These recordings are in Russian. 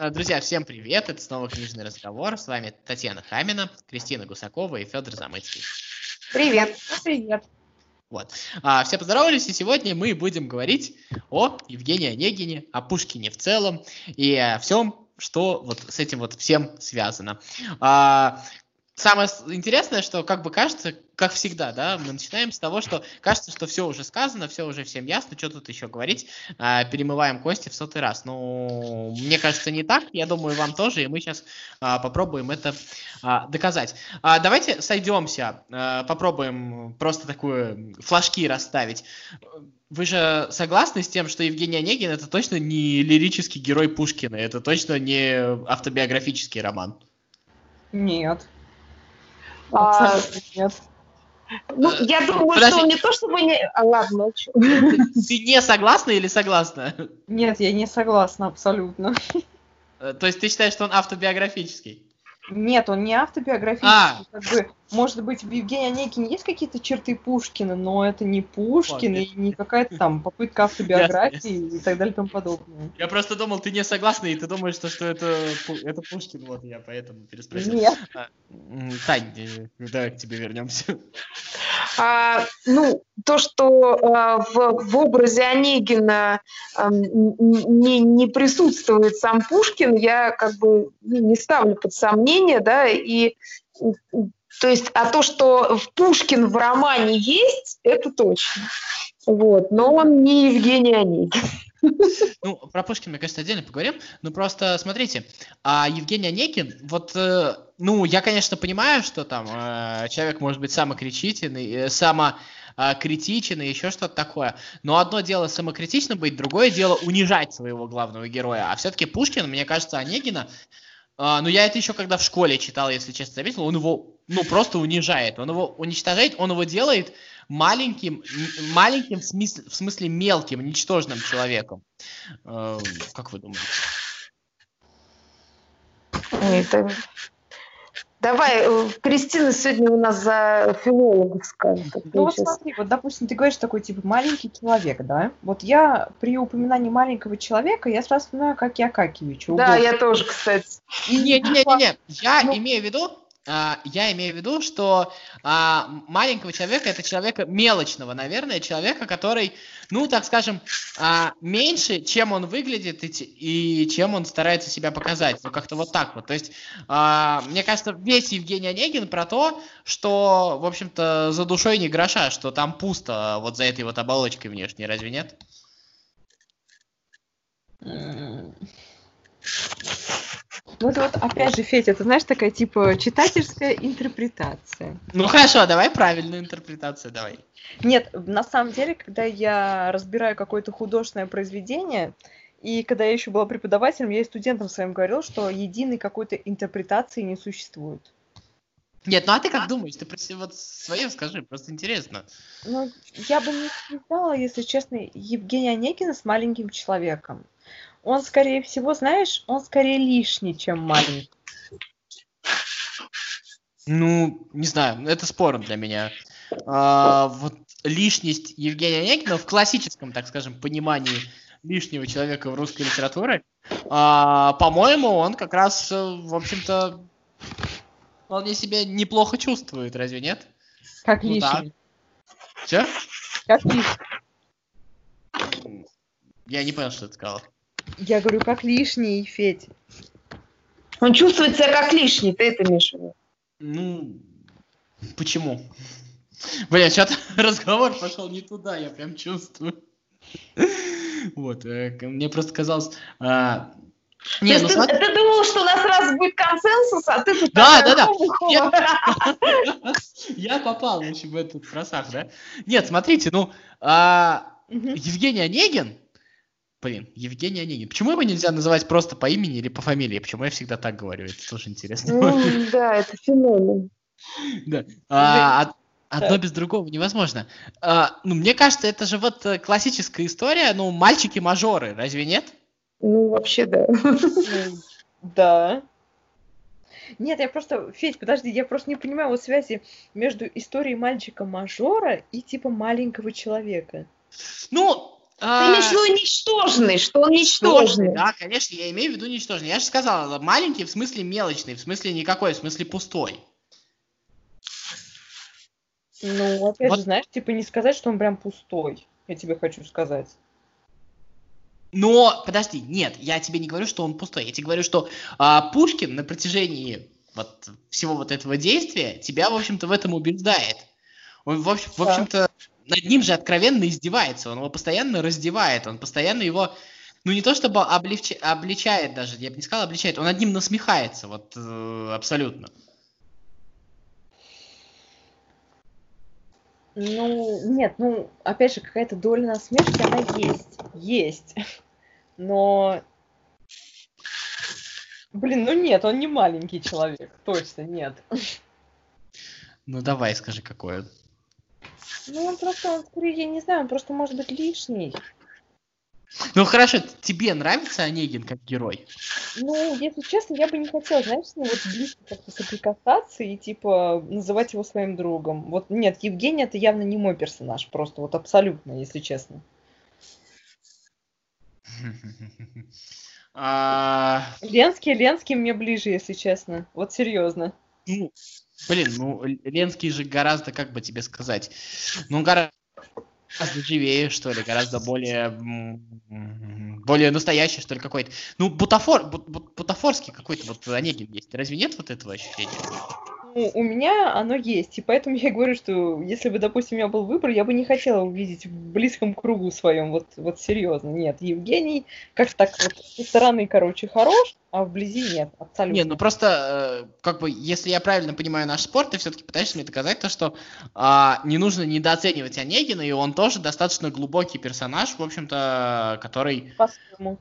А, Друзья, всем привет! Это снова книжный разговор. С вами Татьяна Хамина, Кристина Гусакова и Федор Замыцкий. Привет. Привет. Вот. А, все поздоровались, и сегодня мы будем говорить о Евгении Онегине, о Пушкине в целом и о всем, что вот с этим вот всем связано. А, самое интересное, что как бы кажется, как всегда, да, мы начинаем с того, что кажется, что все уже сказано, все уже всем ясно, что тут еще говорить, А, перемываем кости в сотый раз. Ну, мне кажется, не так, я думаю, вам тоже, и мы сейчас попробуем это а, доказать. А, давайте сойдемся, а, попробуем просто такую флажки расставить. Вы же согласны с тем, что Евгений Онегин это точно не лирический герой Пушкина, это точно не автобиографический роман? Нет. А, нет. ну, я думаю, подожди. что он не то чтобы не... А, ладно, молчу. Ты не согласна или согласна? Нет, я не согласна абсолютно. Э, То есть ты считаешь, что он автобиографический? Нет, он не автобиографический. А. Как бы, может быть, в Евгении Онегине есть какие-то черты Пушкина, но это не Пушкин Ладно. и не какая-то там попытка автобиографии и так далее и тому подобное. Я просто думал, ты не согласна, и ты думаешь, что, что это, это Пушкин, вот я поэтому переспросил. Нет. М, Тань, э, давай к тебе вернемся. А, ну, то, что а, в, в образе Онегина не, не присутствует сам Пушкин, я как бы ну, не ставлю под сомнение, да, и то есть, а то, что в Пушкин в романе есть, это точно. Вот, но он не Евгений Онегин. Ну, про Пушкина, мы, конечно, отдельно поговорим. Ну, просто смотрите, а Евгений Онегин, вот, э, ну, я, конечно, понимаю, что там э, человек может быть самокритичен, и, э, самокритичен и еще что-то такое. Но одно дело самокритично быть, другое дело унижать своего главного героя. А все-таки Пушкин, мне кажется, Онегина, а, ну, я это еще когда в школе читал, если честно заметил, он его, ну, просто унижает. Он его уничтожает, он его делает маленьким, маленьким в смысле, в смысле мелким, ничтожным человеком. Э, Как вы думаете? Это- Давай, э, Кристина сегодня у нас за филологов скажет. то Ну вот смотри, вот допустим, ты говоришь такой типа маленький человек, да? Вот я при упоминании маленького человека, я сразу вспоминаю, как я Акакевича. Да, я тоже, кстати. Не-не-не, я Ну- имею в виду, я имею в виду, что а, маленького человека это человека мелочного, наверное, человека, который, ну, так скажем, а, меньше, чем он выглядит и, и чем он старается себя показать. Ну, как-то вот так вот. То есть, а, мне кажется, весь Евгений Онегин про то, что, в общем-то, за душой не гроша, что там пусто вот за этой вот оболочкой внешней, разве нет? Ну, это вот, опять же, Федя, это, знаешь, такая, типа, читательская интерпретация. Ну, хорошо, давай правильную интерпретацию, давай. Нет, на самом деле, когда я разбираю какое-то художественное произведение, и когда я еще была преподавателем, я и студентам своим говорила, что единой какой-то интерпретации не существует. Нет, ну а ты как думаешь? Ты про себя вот свое скажи, просто интересно. Ну, я бы не связала, если честно, Евгения Онегина с маленьким человеком. Он, скорее всего, знаешь, он скорее лишний, чем маленький. Ну, не знаю, это спорно для меня. А, вот лишность Евгения Онегина в классическом, так скажем, понимании лишнего человека в русской литературе, а, по-моему, он как раз, э, в общем-то, вполне себе неплохо чувствует, разве нет? Как Ну да. лишний. Че? Как лишний. Я не понял, что ты сказал. Я говорю, как лишний, Федь. Он чувствует себя как лишний, ты это имеешь в виду? Ну, почему? Блин, что-то разговор пошел не туда, я прям чувствую. Вот, э, мне просто казалось... а, То Не, ну ты, смотри... ты думал, что у нас сразу будет консенсус, а ты тут Да, да, да. ху-ху-ху. Я попал, в общем, в этот просак, да? Нет, смотрите, ну, а. Евгений Онегин... Блин, Евгений Онегин. Почему его нельзя называть просто по имени или по фамилии? Почему я всегда так говорю? Это тоже интересно. Ну, да, это феномен. Да. А, од- одно Так. без другого невозможно. А, ну, мне кажется, это же вот э, классическая история, ну, мальчики-мажоры, разве нет? Ну, вообще, да. Да. Нет, я просто, Федь, подожди, я просто не понимаю вот связи между историей мальчика-мажора и типа маленького человека. Ну. Ты имеешь в виду ничтожный, что он ничтожный. Да, конечно, я имею в виду ничтожный. Я же сказала, маленький в смысле мелочный, в смысле никакой, в смысле пустой. Ну, опять вот. же, знаешь, типа не сказать, что он прям пустой. Я тебе хочу сказать. Но, подожди, нет, я тебе не говорю, что он пустой. Я тебе говорю, что а, Пушкин на протяжении вот всего вот этого действия тебя, в общем-то, в этом убеждает. Он, в, общем, в общем-то, над ним же откровенно издевается, он его постоянно раздевает, он постоянно его, ну не то чтобы облегча, обличает даже, я бы не сказал обличает, он над ним насмехается, вот э, абсолютно. Ну, нет, ну, опять же, какая-то доля насмешки, она есть, есть, но, блин, ну нет, он не маленький человек, точно нет. Ну давай, скажи, какой он. Ну, он просто, он скорее, я не знаю, он просто может быть лишний. Ну хорошо, тебе нравится Онегин как герой? Ну, если честно, я бы не хотела, знаешь, с ним вот близко как-то соприкасаться и, типа, называть его своим другом. Вот нет, Евгений это явно не мой персонаж, просто вот абсолютно, если честно. А, Ленский, Ленский мне ближе, если честно. Вот серьезно. Ну, Блин, ну Ленский же гораздо, как бы тебе сказать, ну гораздо живее, что ли, гораздо более более настоящий, что ли, какой-то. Ну, бутафор, бутафорский какой-то вот Онегин есть. Разве нет вот этого ощущения? Ну, у меня оно есть, и поэтому я говорю, что если бы, допустим, у меня был выбор, я бы не хотела увидеть в близком кругу своем, вот, вот серьезно, нет. Евгений как так вот со стороны, короче, хорош, а вблизи нет, абсолютно. Нет, ну просто, э, как бы, если я правильно понимаю наш спорт, ты все-таки пытаешься мне доказать то, что а, не нужно недооценивать Онегина, и он тоже достаточно глубокий персонаж, в общем-то, который... По-своему.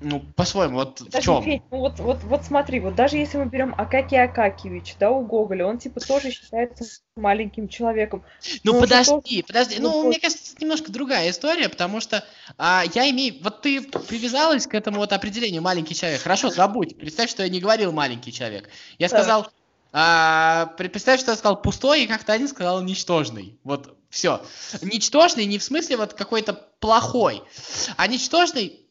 Ну, по-своему, вот Подожди, в чем? Федь, ну вот, вот, вот смотри, вот даже если мы берем Акаки Акакевич, да, у Гоголя, он типа тоже считается маленьким человеком. Ну подожди, тоже... подожди, ну, ну мне кажется, это немножко другая история, потому что а, я имею, вот ты привязалась к этому вот определению маленький человек. Хорошо, забудь, представь, что я не говорил маленький человек. Я сказал, а, представь, что я сказал пустой, и как-то один сказал ничтожный. Вот, все. Ничтожный не в смысле вот какой-то плохой, а ничтожный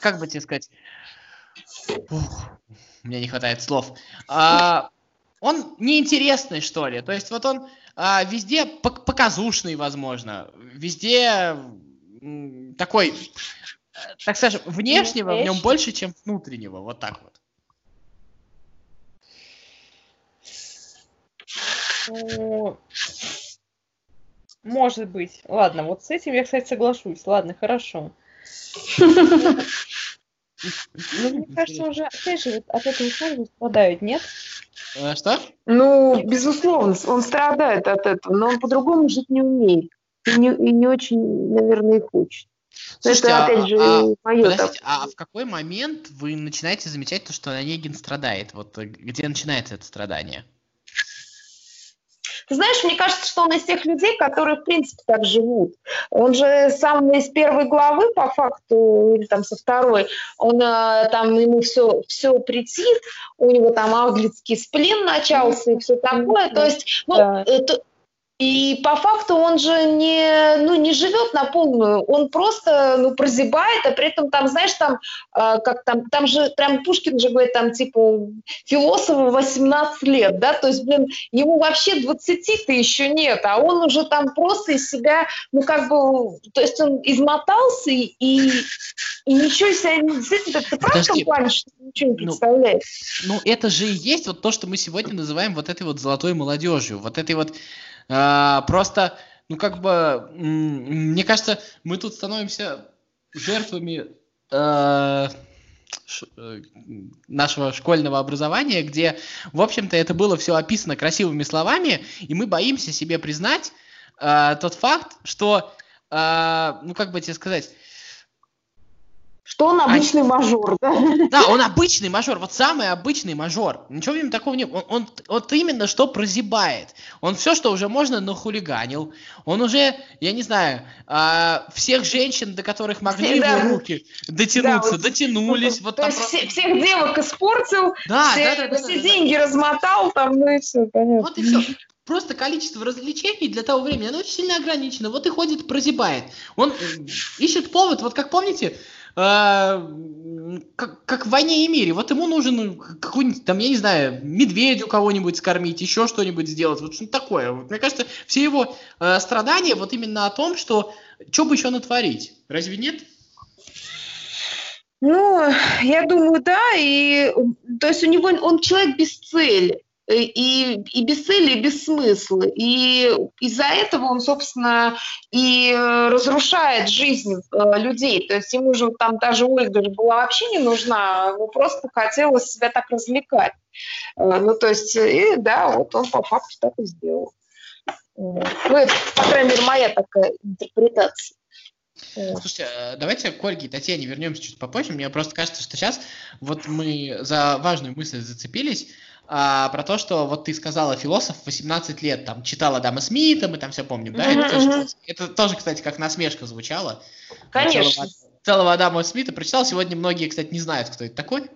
как бы тебе сказать, Ух, меня не хватает слов. А, он неинтересный, что ли. То есть вот он а, везде показушный, возможно. Везде такой, так скажем, внешнего в нем больше, чем внутреннего. Вот так вот. Ну, может быть. Ладно, вот с этим я, кстати, соглашусь. Ладно, хорошо. Ну, мне кажется, уже, опять же, от этого сложно страдают, нет? А, что? Ну, безусловно, он страдает от этого, но он по-другому жить не умеет. И не, и не очень, наверное, и хочет. Слушайте, это, опять а, же, а, мое подождите, а в какой момент вы начинаете замечать то, что Онегин страдает? Вот э, где начинается это страдание? Ты знаешь, мне кажется, что он из тех людей, которые, в принципе, так живут. Он же сам из первой главы, по факту, или там со второй, он э, там, ему все, все претит, у него там английский сплин начался и все такое. То есть, ну, да. это, и по факту он же не, ну, не живет на полную, он просто ну, прозябает, а при этом там, знаешь, там, э, как там, там же прям Пушкин же говорит, там, типа, философу 18 лет, да, то есть, блин, ему вообще 20-то еще нет, а он уже там просто из себя, ну, как бы, то есть он измотался и, и ничего себе не действительно, ты прав в том плане, что ничего не представляешь? Ну, ну, это же и есть вот то, что мы сегодня называем вот этой вот золотой молодежью, вот этой вот просто, ну как бы, мне кажется, мы тут становимся жертвами э, э, нашего школьного образования, где, в общем-то, это было все описано красивыми словами, и мы боимся себе признать э, тот факт, что, ну как бы тебе сказать, что он обычный а... мажор, да? Да, он обычный мажор, вот самый обычный мажор. Ничего в нем такого нет. Он, он вот именно что прозябает. Он все, что уже можно, нахулиганил. Он уже, я не знаю, а, всех женщин, до которых могли все, его да. руки дотянуться, да, вот, дотянулись. Вот, то есть просто... все, всех девок испортил, да, все, да, да, да, все да, деньги да. размотал, там, ну и все, понятно. Вот и все. просто количество развлечений для того времени, оно очень сильно ограничено. Вот и ходит, прозябает. Он ищет повод, вот как помните, э, как, как в «Войне и мире». Вот ему нужен какой-нибудь, там, я не знаю, медведю кого-нибудь скормить, еще что-нибудь сделать. Вот что-то такое. Вот, мне кажется, все его э, страдания вот именно о том, что что бы еще натворить. Разве нет? Ну, я думаю, да. И, то есть у него он человек без цели. Э, и, и без цели, и без смысла. И из-за этого он, собственно, и э, разрушает жизнь э, людей. То есть ему же там даже Ольга же была вообще не нужна, ему просто хотелось себя так развлекать. Ну, то есть, и, да, вот он по факту так и сделал. Ну, это, по крайней мере, моя такая интерпретация. Слушайте, давайте к Ольге и Татьяне вернемся чуть попозже. Мне просто кажется, что сейчас вот мы за важную мысль зацепились а, про то, что вот ты сказала, философ 18 лет там читал Адама Смита, мы там все помним, да? Uh-huh, это, тоже, это тоже, кстати, как насмешка звучало. Конечно целого Адама Смита прочитал. Сегодня многие, кстати, не знают, кто это такой.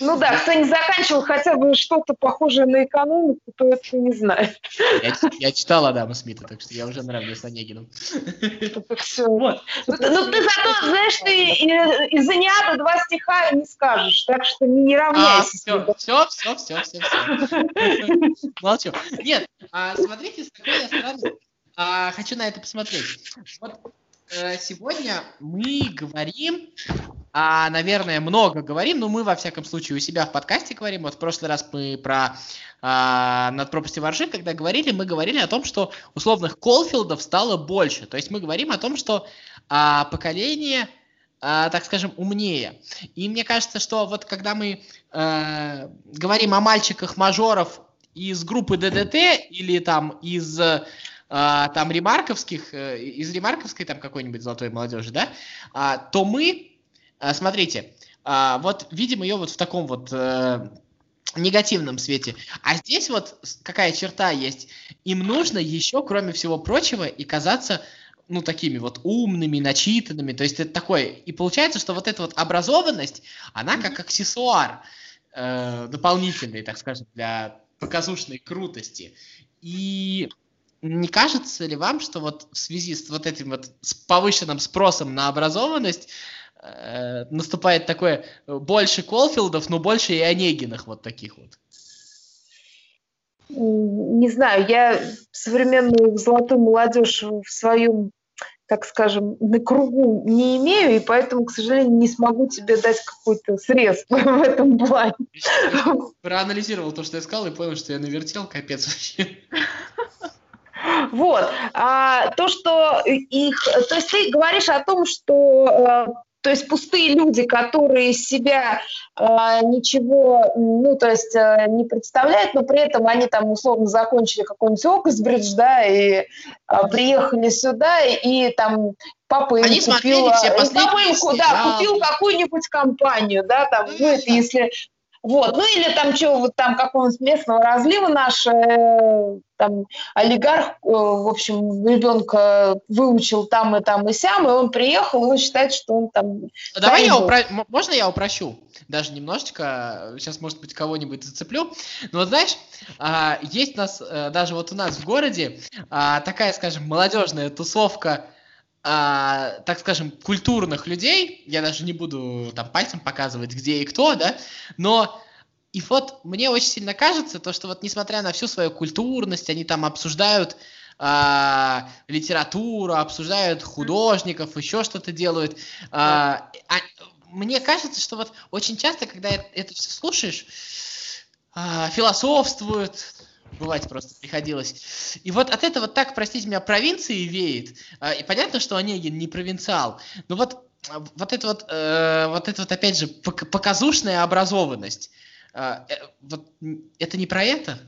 Ну да, кто не заканчивал хотя бы что-то похожее на экономику, то это не знает. Я, я читал Адама Смита, так что я уже нравлюсь Онегину. все. Вот. Ну, ну ты зато, знаешь, ты из Аниата два стиха не скажешь, так что не, равняйся. А, все, все, все, все, все. Молчу. Нет, а, смотрите, с какой я стороны. А, хочу на это посмотреть. Вот сегодня мы говорим, а, наверное, много говорим, но мы, во всяком случае, у себя в подкасте говорим. Вот в прошлый раз мы про а, над пропастью воржи, когда говорили, мы говорили о том, что условных Колфилдов стало больше. То есть мы говорим о том, что а, поколение а, так скажем, умнее. И мне кажется, что вот когда мы э, говорим о мальчиках-мажоров из группы ДДТ или там из а, там ремарковских, э, из ремарковской там какой-нибудь золотой молодежи, да, а, то мы, а, смотрите, а, вот видим ее вот в таком вот э, негативном свете. А здесь вот какая черта есть? Им нужно еще, кроме всего прочего, и казаться ну, такими вот умными, начитанными. То есть это такое. И получается, что вот эта вот образованность, она как аксессуар э, дополнительный, так скажем, для показушной крутости. И не кажется ли вам, что вот в связи с вот этим вот с повышенным спросом на образованность э, наступает такое э, больше Колфилдов, но больше и Онегиных вот таких вот? Не знаю, я современную золотую молодежь в своем, так скажем, на кругу не имею, и поэтому, к сожалению, не смогу тебе дать какой-то срез в этом плане. Проанализировал то, что я сказал, и понял, что я навертел, капец вообще. Вот. А, то, что их... То есть ты говоришь о том, что э, то есть пустые люди, которые из себя э, ничего, ну, то есть э, не представляют, но при этом они там условно закончили какой-нибудь Оксбридж, да, и э, приехали сюда, и, и там папа им они купил, все э, папа им, да, купил какую-нибудь компанию, да, там, ну, это если вот. Ну или там что, вот там какого-нибудь местного разлива наш э, там олигарх, э, в общем, ребенка выучил там и там и сям, и он приехал, и он считает, что он там... Давай я упро... Можно я упрощу? Даже немножечко, сейчас, может быть, кого-нибудь зацеплю. Но вот знаешь, а, есть у нас, э, даже вот у нас в городе, а, такая, скажем, молодежная тусовка а, так скажем, культурных людей, я даже не буду там пальцем показывать, где и кто, да, но и вот мне очень сильно кажется, то, что вот несмотря на всю свою культурность, они там обсуждают а, литературу, обсуждают художников, еще что-то делают. А, а, мне кажется, что вот очень часто, когда это все слушаешь, а, философствуют, бывать просто приходилось. И вот от этого так, простите меня, провинции веет. А, и понятно, что Онегин не провинциал, но вот, а, вот это вот, э, вот это вот опять же показушная образованность. Э, э, вот это не про это?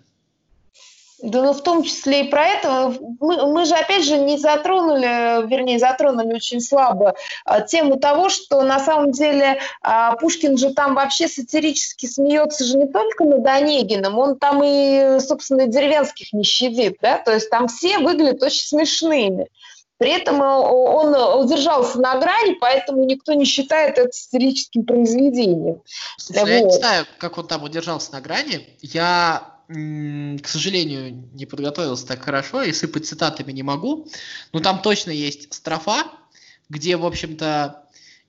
Да, ну, в том числе и про это. Мы, мы же, опять же, не затронули, вернее, затронули очень слабо а, тему того, что на самом деле а, Пушкин же там вообще сатирически смеется же не только над Онегиным, он там и, собственно, деревенских не щадит, да, то есть там все выглядят очень смешными. При этом э, он удержался на грани, поэтому никто не считает это сатирическим произведением. Слушай, вот. я не знаю, как он там удержался на грани. Я к сожалению, не подготовился так хорошо и сыпать цитатами не могу. Но там точно есть строфа, где, в общем-то,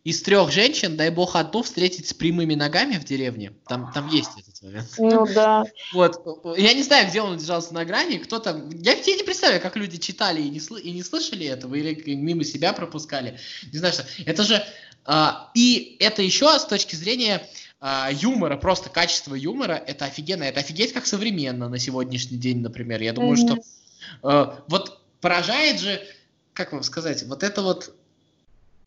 из трех женщин, дай бог, одну встретить с прямыми ногами в деревне. Там, там есть этот момент. Ну да. Вот. Я не знаю, где он держался на грани, кто там... Я тебе не представляю, как люди читали и не, сл... и не слышали этого, или мимо себя пропускали. Не знаю, что... Это же... А, и это еще с точки зрения а, юмора, просто качество юмора, это офигенно. Это офигеть как современно на сегодняшний день, например. Я думаю, mm-hmm. что... А, вот поражает же, как вам сказать, вот это вот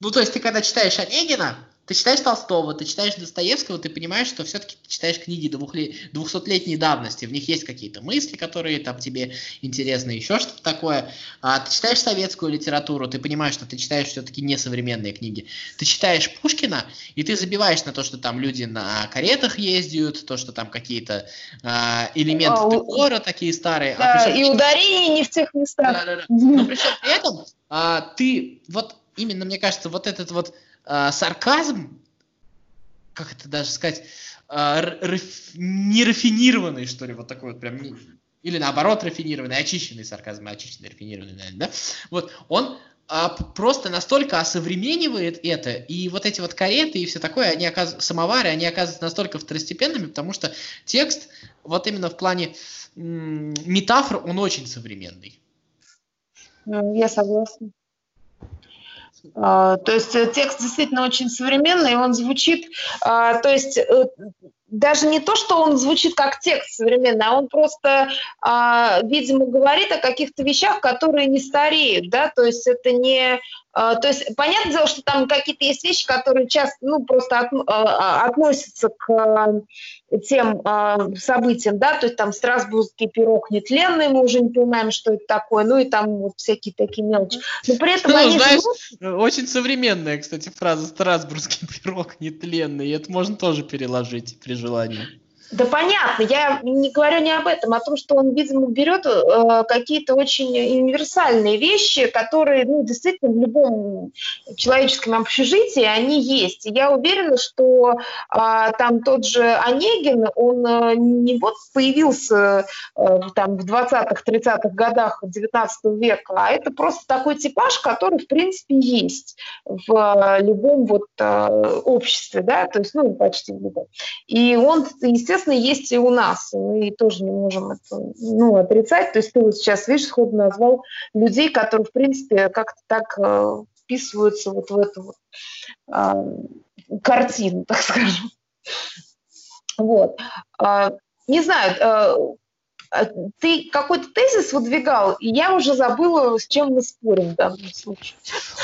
ну, то есть ты когда читаешь Онегина, ты читаешь Толстого, ты читаешь Достоевского, ты понимаешь, что все-таки ты читаешь книги двухсотлетней давности, в них есть какие-то мысли, которые там тебе интересны, еще что-то такое. А ты читаешь советскую литературу, ты понимаешь, что ты читаешь все-таки несовременные книги. Ты читаешь Пушкина, и ты забиваешь на то, что там люди на каретах ездят, то, что там какие-то а, элементы а, декора такие старые. Да, а причем, и ударения не в тех местах. Да, да, да. Но причем при этом а, ты вот именно, мне кажется, вот этот вот э, сарказм, как это даже сказать, э, раф, нерафинированный, что ли, вот такой вот прям, или наоборот рафинированный, очищенный сарказм, очищенный, рафинированный, наверное, да? Вот, он а, просто настолько осовременивает это, и вот эти вот кареты и все такое, они оказываются, самовары, они оказываются настолько второстепенными, потому что текст, вот именно в плане метафор, он очень современный. Я согласна. А, то есть э, текст действительно очень современный, он звучит, а, то есть э, даже не то, что он звучит как текст современный, а он просто, а, видимо, говорит о каких-то вещах, которые не стареют, да, то есть это не то есть, понятное дело, что там какие-то есть вещи, которые часто, ну, просто от, а, относятся к тем а, событиям, да, то есть там Страсбургский пирог нетленный, мы уже не понимаем, что это такое, ну и там вот всякие такие мелочи. Но при этом ну, они знаешь, живут... очень современная, кстати, фраза «Страсбургский пирог нетленный», это можно тоже переложить при желании. Да понятно, я не говорю не об этом, а о том, что он, видимо, берет э, какие-то очень универсальные вещи, которые, ну, действительно, в любом человеческом общежитии они есть. И я уверена, что э, там тот же Онегин, он э, не вот появился э, там в 20-х, 30-х годах 19 века, а это просто такой типаж, который, в принципе, есть в э, любом вот э, обществе, да, то есть, ну, почти в любом. И он, естественно, естественно, есть и у нас. Мы тоже не можем это ну, отрицать. То есть ты вот сейчас, видишь, сходу назвал людей, которые, в принципе, как-то так э, вписываются вот в эту вот, э, картину, так скажем. Вот. Э, не знаю, э, ты какой-то тезис выдвигал, и я уже забыла, с чем мы спорим в данном случае.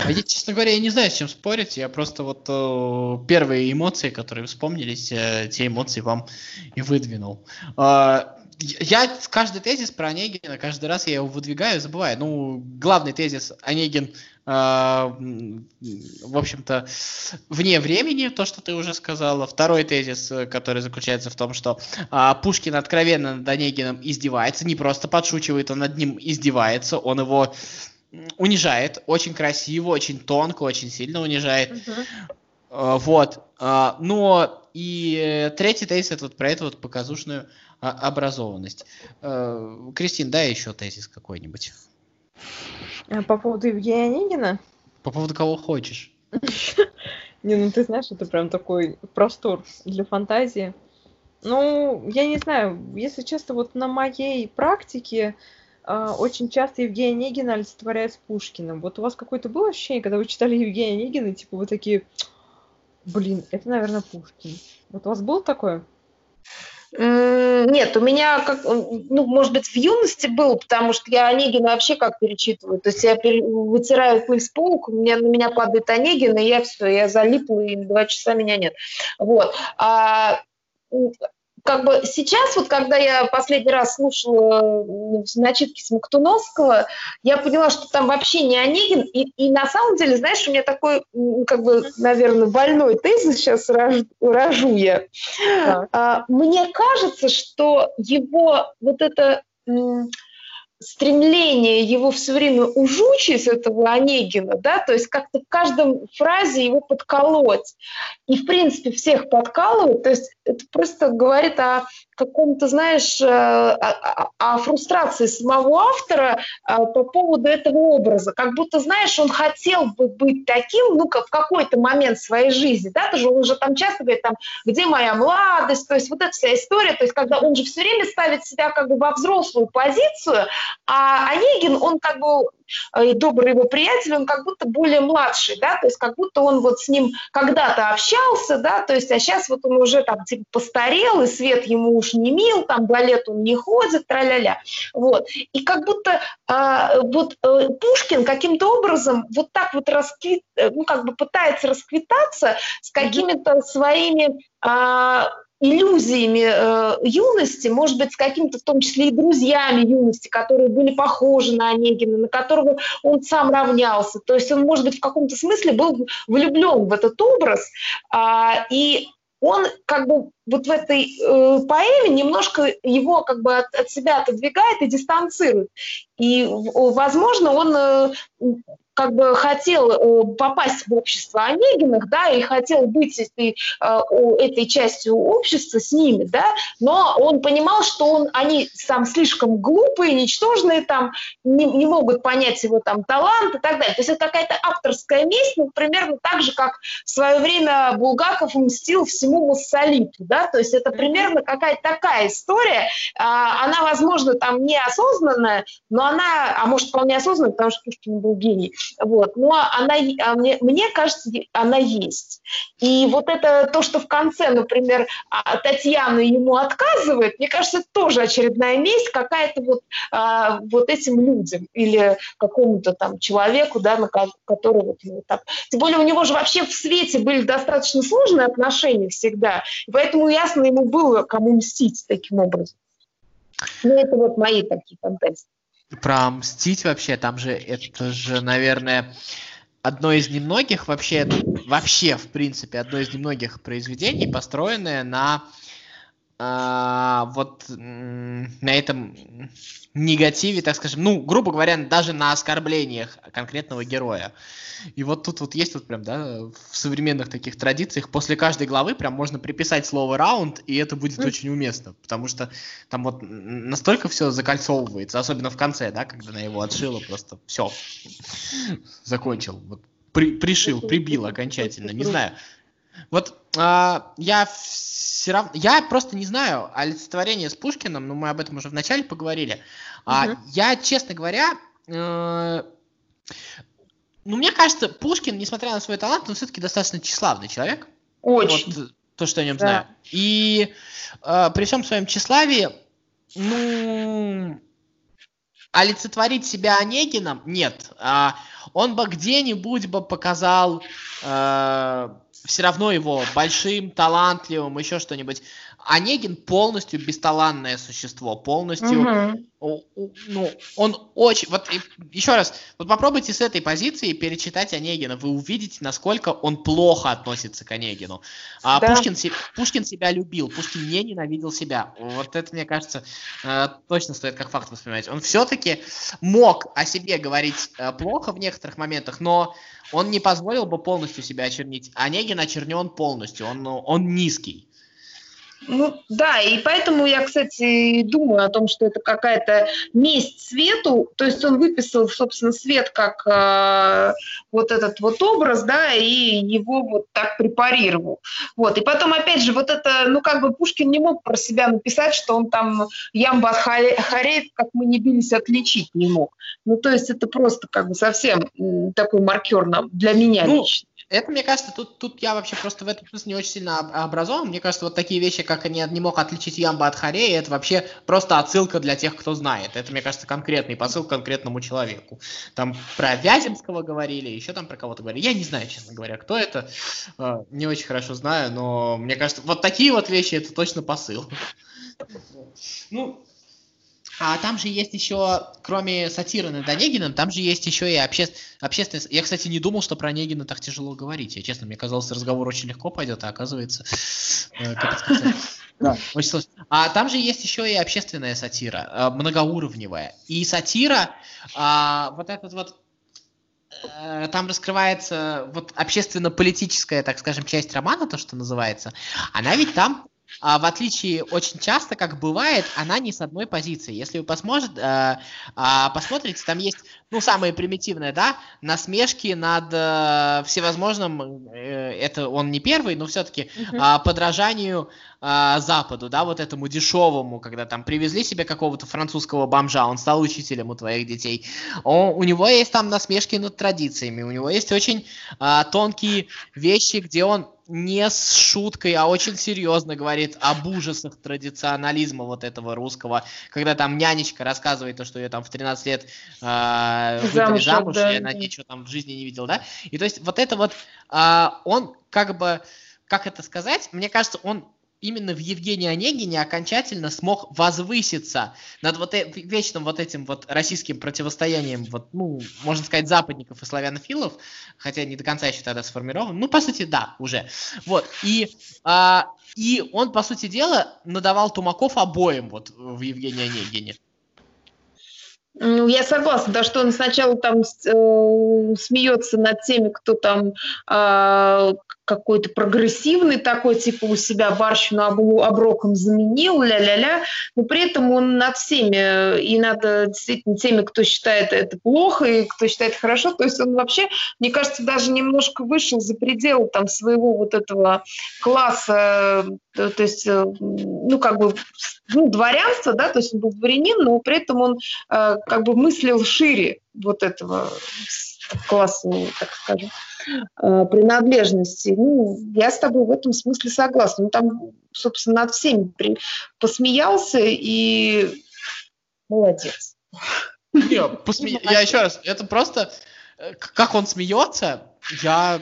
А я, честно говоря, я не знаю, с чем спорить. Я просто вот э, первые эмоции, которые вспомнились, э, те эмоции вам и выдвинул. Э, я каждый тезис про Онегина, каждый раз я его выдвигаю, забываю. Ну, главный тезис Онегин, э, в общем-то, вне времени, то, что ты уже сказала. Второй тезис, который заключается в том, что э, Пушкин откровенно над Онегином издевается, не просто подшучивает, он над ним издевается, он его унижает очень красиво, очень тонко, очень сильно унижает. Uh-huh. Э, вот. Э, но и третий тезис это вот про эту вот показушную а, образованность. Э, Кристин, дай еще тезис какой-нибудь. Э, по поводу Евгения Онегина? По поводу кого хочешь. Не, ну ты знаешь, это прям такой простор для фантазии. Ну, я не знаю, если честно, вот на моей практике э, очень часто Евгения Онегина олицетворяет с Пушкиным. Вот у вас какое-то было ощущение, когда вы читали Евгения Онегина, типа вы такие, блин, это, наверное, Пушкин. Вот у вас было такое? Нет, у меня, как, ну, может быть, в юности был, потому что я Онегина вообще как перечитываю. То есть я вытираю пыль с полок, у меня, на меня падает Онегин, и я все, я залипла, и два часа меня нет. Вот. А как бы сейчас, вот когда я последний раз слушала начитки Смоктуновского, я поняла, что там вообще не Онегин. И, и на самом деле, знаешь, у меня такой, как бы, наверное, больной тезис сейчас рожу, рожу я. А, мне кажется, что его вот это стремление его все время ужучить, этого Онегина, да, то есть как-то в каждом фразе его подколоть. И, в принципе, всех подкалывать, то есть это просто говорит о каком-то, знаешь, э, о, о, фрустрации самого автора э, по поводу этого образа. Как будто, знаешь, он хотел бы быть таким, ну, как в какой-то момент своей жизни, да, тоже он же там часто говорит, там, где моя младость, то есть вот эта вся история, то есть когда он же все время ставит себя как бы во взрослую позицию, а Онегин, он как бы Э, и добрый его приятель, он как будто более младший, да, то есть как будто он вот с ним когда-то общался, да, то есть, а сейчас вот он уже там типа постарел, и свет ему уж не мил, там балет он не ходит, тра-ля-ля, вот. И как будто а, вот а, Пушкин каким-то образом вот так вот расквит, э, ну, как бы пытается расквитаться с какими-то своими а, иллюзиями э, юности, может быть, с какими-то, в том числе и друзьями юности, которые были похожи на Онегина, на которого он сам равнялся. То есть он, может быть, в каком-то смысле был влюблен в этот образ, э, и он как бы вот в этой э, поэме немножко его как бы от, от себя отодвигает и дистанцирует. И, возможно, он э, как бы хотел э, попасть в общество Онегиных, да, и хотел быть этой, э, этой частью общества с ними, да, но он понимал, что он, они там слишком глупые, ничтожные, там, не, не могут понять его там талант и так далее. То есть это какая-то авторская месть, ну, примерно так же, как в свое время Булгаков мстил всему Массолиту, да, то есть это примерно какая-то такая история, а, она, возможно, там неосознанная, но она, а может, вполне осознанная, потому что Пушкин был гений, вот. Но она, а мне, мне кажется, она есть. И вот это то, что в конце, например, а, Татьяна ему отказывает, мне кажется, это тоже очередная месть какая-то вот, вот этим людям или какому-то там человеку, да, на который вот, ну, так. Тем более у него же вообще в свете были достаточно сложные отношения всегда, и поэтому ясно ему было, кому мстить таким образом. Ну, это вот мои такие фантазии про мстить вообще, там же, это же, наверное, одно из немногих вообще, вообще, в принципе, одно из немногих произведений, построенное на а, вот на этом негативе, так скажем, ну, грубо говоря, даже на оскорблениях конкретного героя. И вот тут вот есть вот прям, да, в современных таких традициях после каждой главы прям можно приписать слово раунд, и это будет mm. очень уместно, потому что там вот настолько все закольцовывается, особенно в конце, да, когда она его отшила, просто все, закончил, вот, при, пришил, прибил окончательно, не знаю. Вот а, я все равно, я просто не знаю олицетворение с Пушкиным, но мы об этом уже вначале поговорили. А, Я, честно говоря, э, ну, мне кажется, Пушкин, несмотря на свой талант, он все-таки достаточно тщеславный человек. Очень. Вот, то, что я о нем да. знаю. И э, при всем своем тщеславии, ну, олицетворить себя Онегином нет. А, он бы где-нибудь бы показал э, все равно его большим, талантливым, еще что-нибудь. Онегин полностью бесталанное существо, полностью, угу. ну, он очень, вот еще раз, вот попробуйте с этой позиции перечитать Онегина, вы увидите, насколько он плохо относится к Онегину. А да. Пушкин, Пушкин себя любил, Пушкин не ненавидел себя. Вот это, мне кажется, э, точно стоит как факт воспринимать. Он все-таки мог о себе говорить э, плохо в некоторых моментах, но он не позволил бы полностью себя очернить. Онегин очернен полностью, он, он низкий. Ну да, и поэтому я, кстати, думаю о том, что это какая-то месть свету. То есть он выписал, собственно, свет как э, вот этот вот образ, да, и его вот так препарировал. Вот. И потом, опять же, вот это, ну как бы Пушкин не мог про себя написать, что он там ямба от Хареев, как мы не бились, отличить не мог. Ну то есть это просто как бы совсем такой маркер для меня ну, лично. Это, мне кажется, тут, тут я вообще просто в этом смысле не очень сильно образован. Мне кажется, вот такие вещи, как не, не мог отличить Ямба от Хорея, это вообще просто отсылка для тех, кто знает. Это, мне кажется, конкретный посыл конкретному человеку. Там про Вяземского говорили, еще там про кого-то говорили. Я не знаю, честно говоря, кто это. Э, не очень хорошо знаю, но мне кажется, вот такие вот вещи, это точно посыл. Ну, а там же есть еще, кроме сатиры над Онегиным, там же есть еще и обще... общественность. Я, кстати, не думал, что про Онегина так тяжело говорить. Я честно, мне казалось, разговор очень легко пойдет, а оказывается, Э, да, очень сложно. А там же есть еще и общественная сатира, э, многоуровневая. И сатира, а, вот этот вот э, там раскрывается вот общественно-политическая, так скажем, часть романа, то, что называется, она ведь там а, в отличие очень часто, как бывает, она не с одной позиции. Если вы посмотрите, э, э, посмотрите там есть, ну, самое примитивное, да, насмешки над э, всевозможным, э, это он не первый, но все-таки uh-huh. э, подражанию э, Западу, да, вот этому дешевому, когда там привезли себе какого-то французского бомжа, он стал учителем у твоих детей. Он, у него есть там насмешки над традициями, у него есть очень э, тонкие вещи, где он не с шуткой, а очень серьезно говорит об ужасах традиционализма вот этого русского, когда там нянечка рассказывает то, что ее там в 13 лет э, выдали замуж, да, и она ничего там в жизни не видела, да? И то есть вот это вот, э, он как бы, как это сказать, мне кажется, он именно в Евгении Онегине окончательно смог возвыситься над вот э вечным вот этим вот российским противостоянием, вот, ну, можно сказать, западников и славянофилов, хотя не до конца еще тогда сформирован, ну, по сути, да, уже. Вот, и, а, и он, по сути дела, надавал Тумаков обоим вот в Евгении Онегине. Ну, я согласна, да, что он сначала там э, смеется над теми, кто там э, какой-то прогрессивный такой, типа у себя барщину оброком заменил, ля-ля-ля, но при этом он над всеми, и над действительно теми, кто считает это плохо, и кто считает хорошо, то есть он вообще, мне кажется, даже немножко вышел за предел там своего вот этого класса, то, то есть, э, ну, как бы, ну, дворянство, да, то есть он был дворянин, но при этом он э, как бы мыслил шире вот этого класса, так скажем, э, принадлежности. Ну, я с тобой в этом смысле согласна. Ну, там, собственно, над всеми при... посмеялся и молодец. Не, посме... Я еще раз, это просто, э, как он смеется, я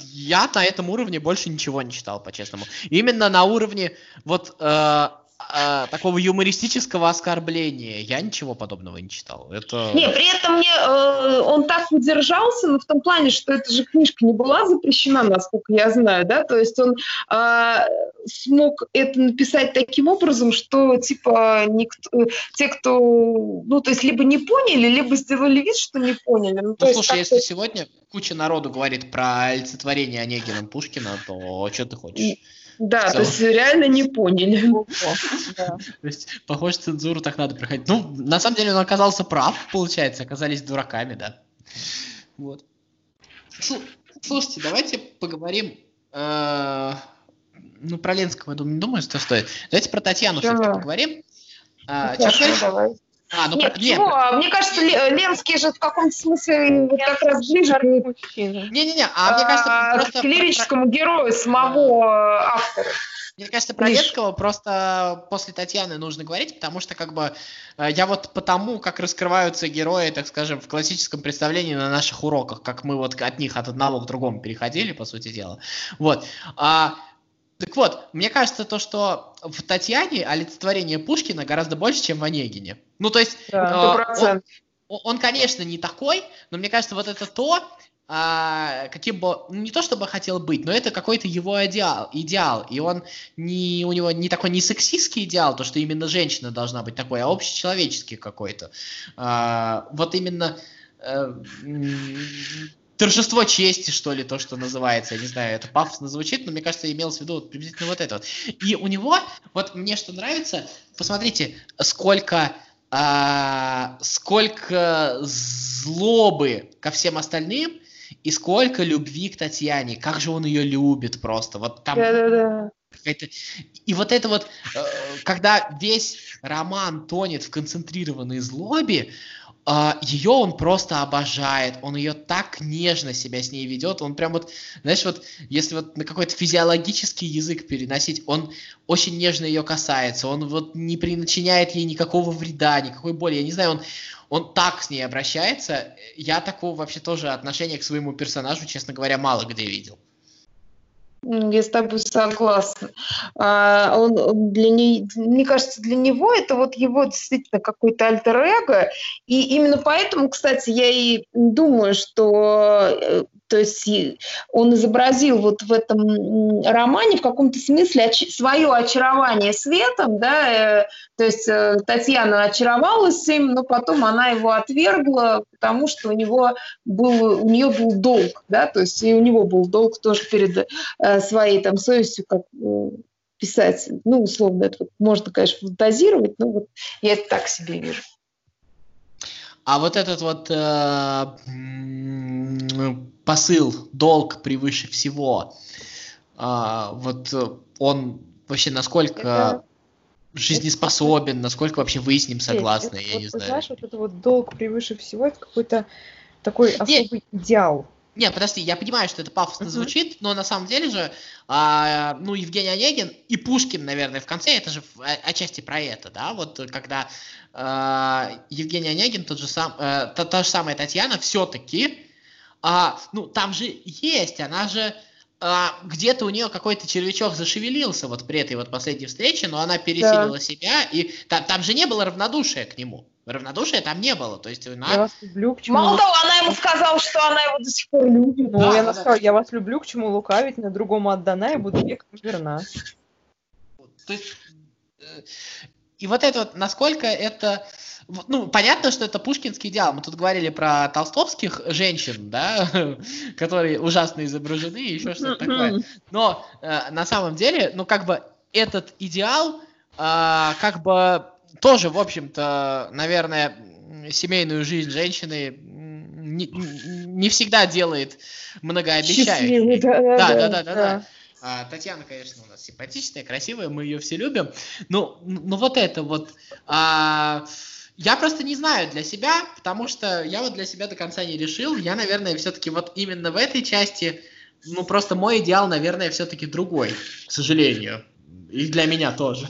я на этом уровне больше ничего не читал, по-честному. Именно на уровне вот э, э, такого юмористического оскорбления я ничего подобного не читал. Это... Не, при этом мне, э, он так удержался, но в том плане, что эта же книжка не была запрещена, насколько я знаю, да, то есть он э, смог это написать таким образом, что типа никто, те, кто, ну то есть либо не поняли, либо сделали вид, что не поняли. Ну, ну слушай, если сегодня куча народу говорит про олицетворение Онегина Пушкина, то что ты хочешь? Да, то есть реально не поняли. То есть, похоже, цензуру так надо проходить. Ну, на самом деле он оказался прав, получается, оказались дураками, да. Вот. Слушайте, давайте поговорим э, ну, про Ленского, я думаю, не думаю, что стоит. Давайте про Татьяну все-таки поговорим. А, ну, хорошо, давай. А, ну, нет, про... нет. Чего? Мне кажется, Ленский же в каком-то смысле вот как раз ближе к... Не-не-не, а мне кажется, а, просто... К лирическому герою самого автора. Мне кажется, про Ленского просто после Татьяны нужно говорить, потому что как бы э, я вот потому, как раскрываются герои, так скажем, в классическом представлении на наших уроках, как мы вот от них от одного к другому переходили, по сути дела. Вот. А, так вот, мне кажется, то, что в Татьяне олицетворение Пушкина гораздо больше, чем в Онегине. Ну, то есть, да, э, он, он, конечно, не такой, но мне кажется, вот это то, а, каким бы, не то чтобы хотел быть, но это какой-то его идеал, идеал, и он не, у него не такой не сексистский идеал, то, что именно женщина должна быть такой, а общечеловеческий какой-то. А, вот именно а, торжество чести, что ли, то, что называется. Я не знаю, это пафосно звучит, но мне кажется, имелось в виду вот, приблизительно вот это вот. И у него, вот мне что нравится, посмотрите, сколько, а, сколько злобы ко всем остальным, и сколько любви к Татьяне, как же он ее любит просто. Вот там Да-да-да. И вот это вот, э, когда весь роман тонет в концентрированной злобе, ее он просто обожает, он ее так нежно себя с ней ведет, он прям вот, знаешь, вот, если вот на какой-то физиологический язык переносить, он очень нежно ее касается, он вот не причиняет ей никакого вреда, никакой боли, я не знаю, он, он так с ней обращается, я такого вообще тоже отношения к своему персонажу, честно говоря, мало где видел. Я с тобой согласна. А, он для не, мне кажется, для него это вот его действительно какой-то альтер-эго. И именно поэтому, кстати, я и думаю, что э, то есть он изобразил вот в этом романе в каком-то смысле оч- свое очарование светом, да, э, то есть э, Татьяна очаровалась им, но потом она его отвергла, потому что у него был, у нее был долг, да, то есть и у него был долг тоже перед э, своей там совестью, как э, писать, ну, условно, это вот можно, конечно, фантазировать, но вот я это так себе вижу. А вот этот вот э, посыл «долг превыше всего», э, вот он вообще насколько это, жизнеспособен, насколько вообще вы с ним согласны, это, я вот, не знаю. Знаешь, вот это вот «долг превыше всего» — это какой-то такой особый Нет. идеал. Не, подожди, я понимаю, что это пафосно uh-huh. звучит, но на самом деле же, а, ну, Евгений Онегин и Пушкин, наверное, в конце, это же отчасти про это, да, вот когда а, Евгений Онегин, тот же сам, а, та, та же самая Татьяна, все-таки, а, ну, там же есть, она же а, где-то у нее какой-то червячок зашевелился вот при этой вот последней встрече, но она пересилила да. себя, и там, там же не было равнодушия к нему. Равнодушия там не было. То есть она... Я вас люблю, к чему... Мало того, она ему сказала, что она его до сих пор любит. Ну, да, я да, сказала, да. я вас люблю, к чему лукавить, на другому отдана и буду веком верна. То есть, э, и вот это вот, насколько это... Ну, понятно, что это пушкинский идеал. Мы тут говорили про толстовских женщин, да, которые ужасно изображены, и еще что-то такое. Но э, на самом деле, ну, как бы этот идеал, э, как бы тоже, в общем-то, наверное, семейную жизнь женщины не, не всегда делает многообещающей. Да, да, да, да, да. да. А, Татьяна, конечно, у нас симпатичная, красивая, мы ее все любим. Но, но вот это вот... А, я просто не знаю для себя, потому что я вот для себя до конца не решил. Я, наверное, все-таки вот именно в этой части, ну просто мой идеал, наверное, все-таки другой, к сожалению. И для меня тоже.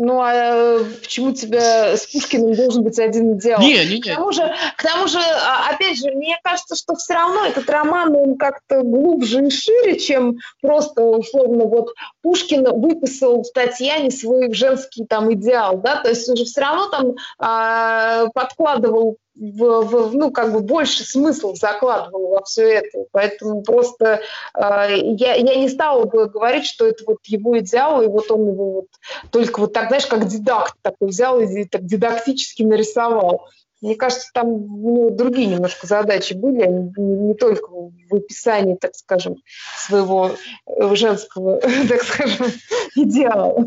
Ну, а э, почему тебя с Пушкиным должен быть один идеал? Не, не, не. К тому же, к тому же, а, опять же, мне кажется, что все равно этот роман, он как-то глубже и шире, чем просто, условно, вот Пушкин выписал в Татьяне свой женский там идеал, да, то есть он же все равно там а, подкладывал в, в, ну, как бы больше смыслов закладывал во все это. Поэтому просто э, я, я не стала бы говорить, что это вот его идеал, и вот он его вот только вот так, знаешь, как дидакт такой взял и так дидактически нарисовал. Мне кажется, там ну, другие немножко задачи были, а не, не только в описании, так скажем, своего э, женского, так скажем, идеала.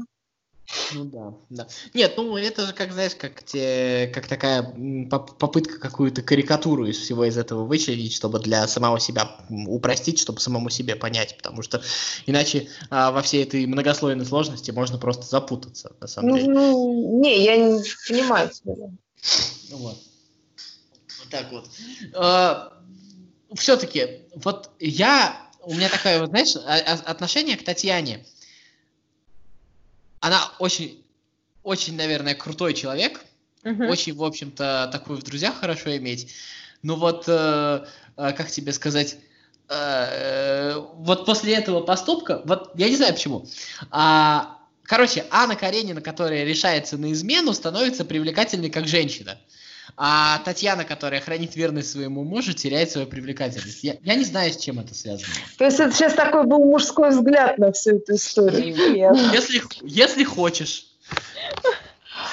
Ну да, да. Нет, ну это же как, знаешь, как, те, как такая попытка какую-то карикатуру из всего из этого вычленить, чтобы для самого себя упростить, чтобы самому себе понять, потому что иначе а, во всей этой многослойной сложности можно просто запутаться, на самом ну, деле. Ну, не, я не понимаю тебя. Ну вот. Вот так вот. А, все-таки, вот я, у меня такое, вот, знаешь, отношение к Татьяне – она очень, очень, наверное, крутой человек. Uh-huh. Очень, в общем-то, такую в друзьях хорошо иметь. Но вот, э, э, как тебе сказать, э, вот после этого поступка, вот я не знаю почему, а, короче, Анна Каренина, которая решается на измену, становится привлекательной как женщина. А Татьяна, которая хранит верность своему мужу, теряет свою привлекательность. Я, я не знаю, с чем это связано. То есть это сейчас такой был мужской взгляд на всю эту историю? Если, если хочешь.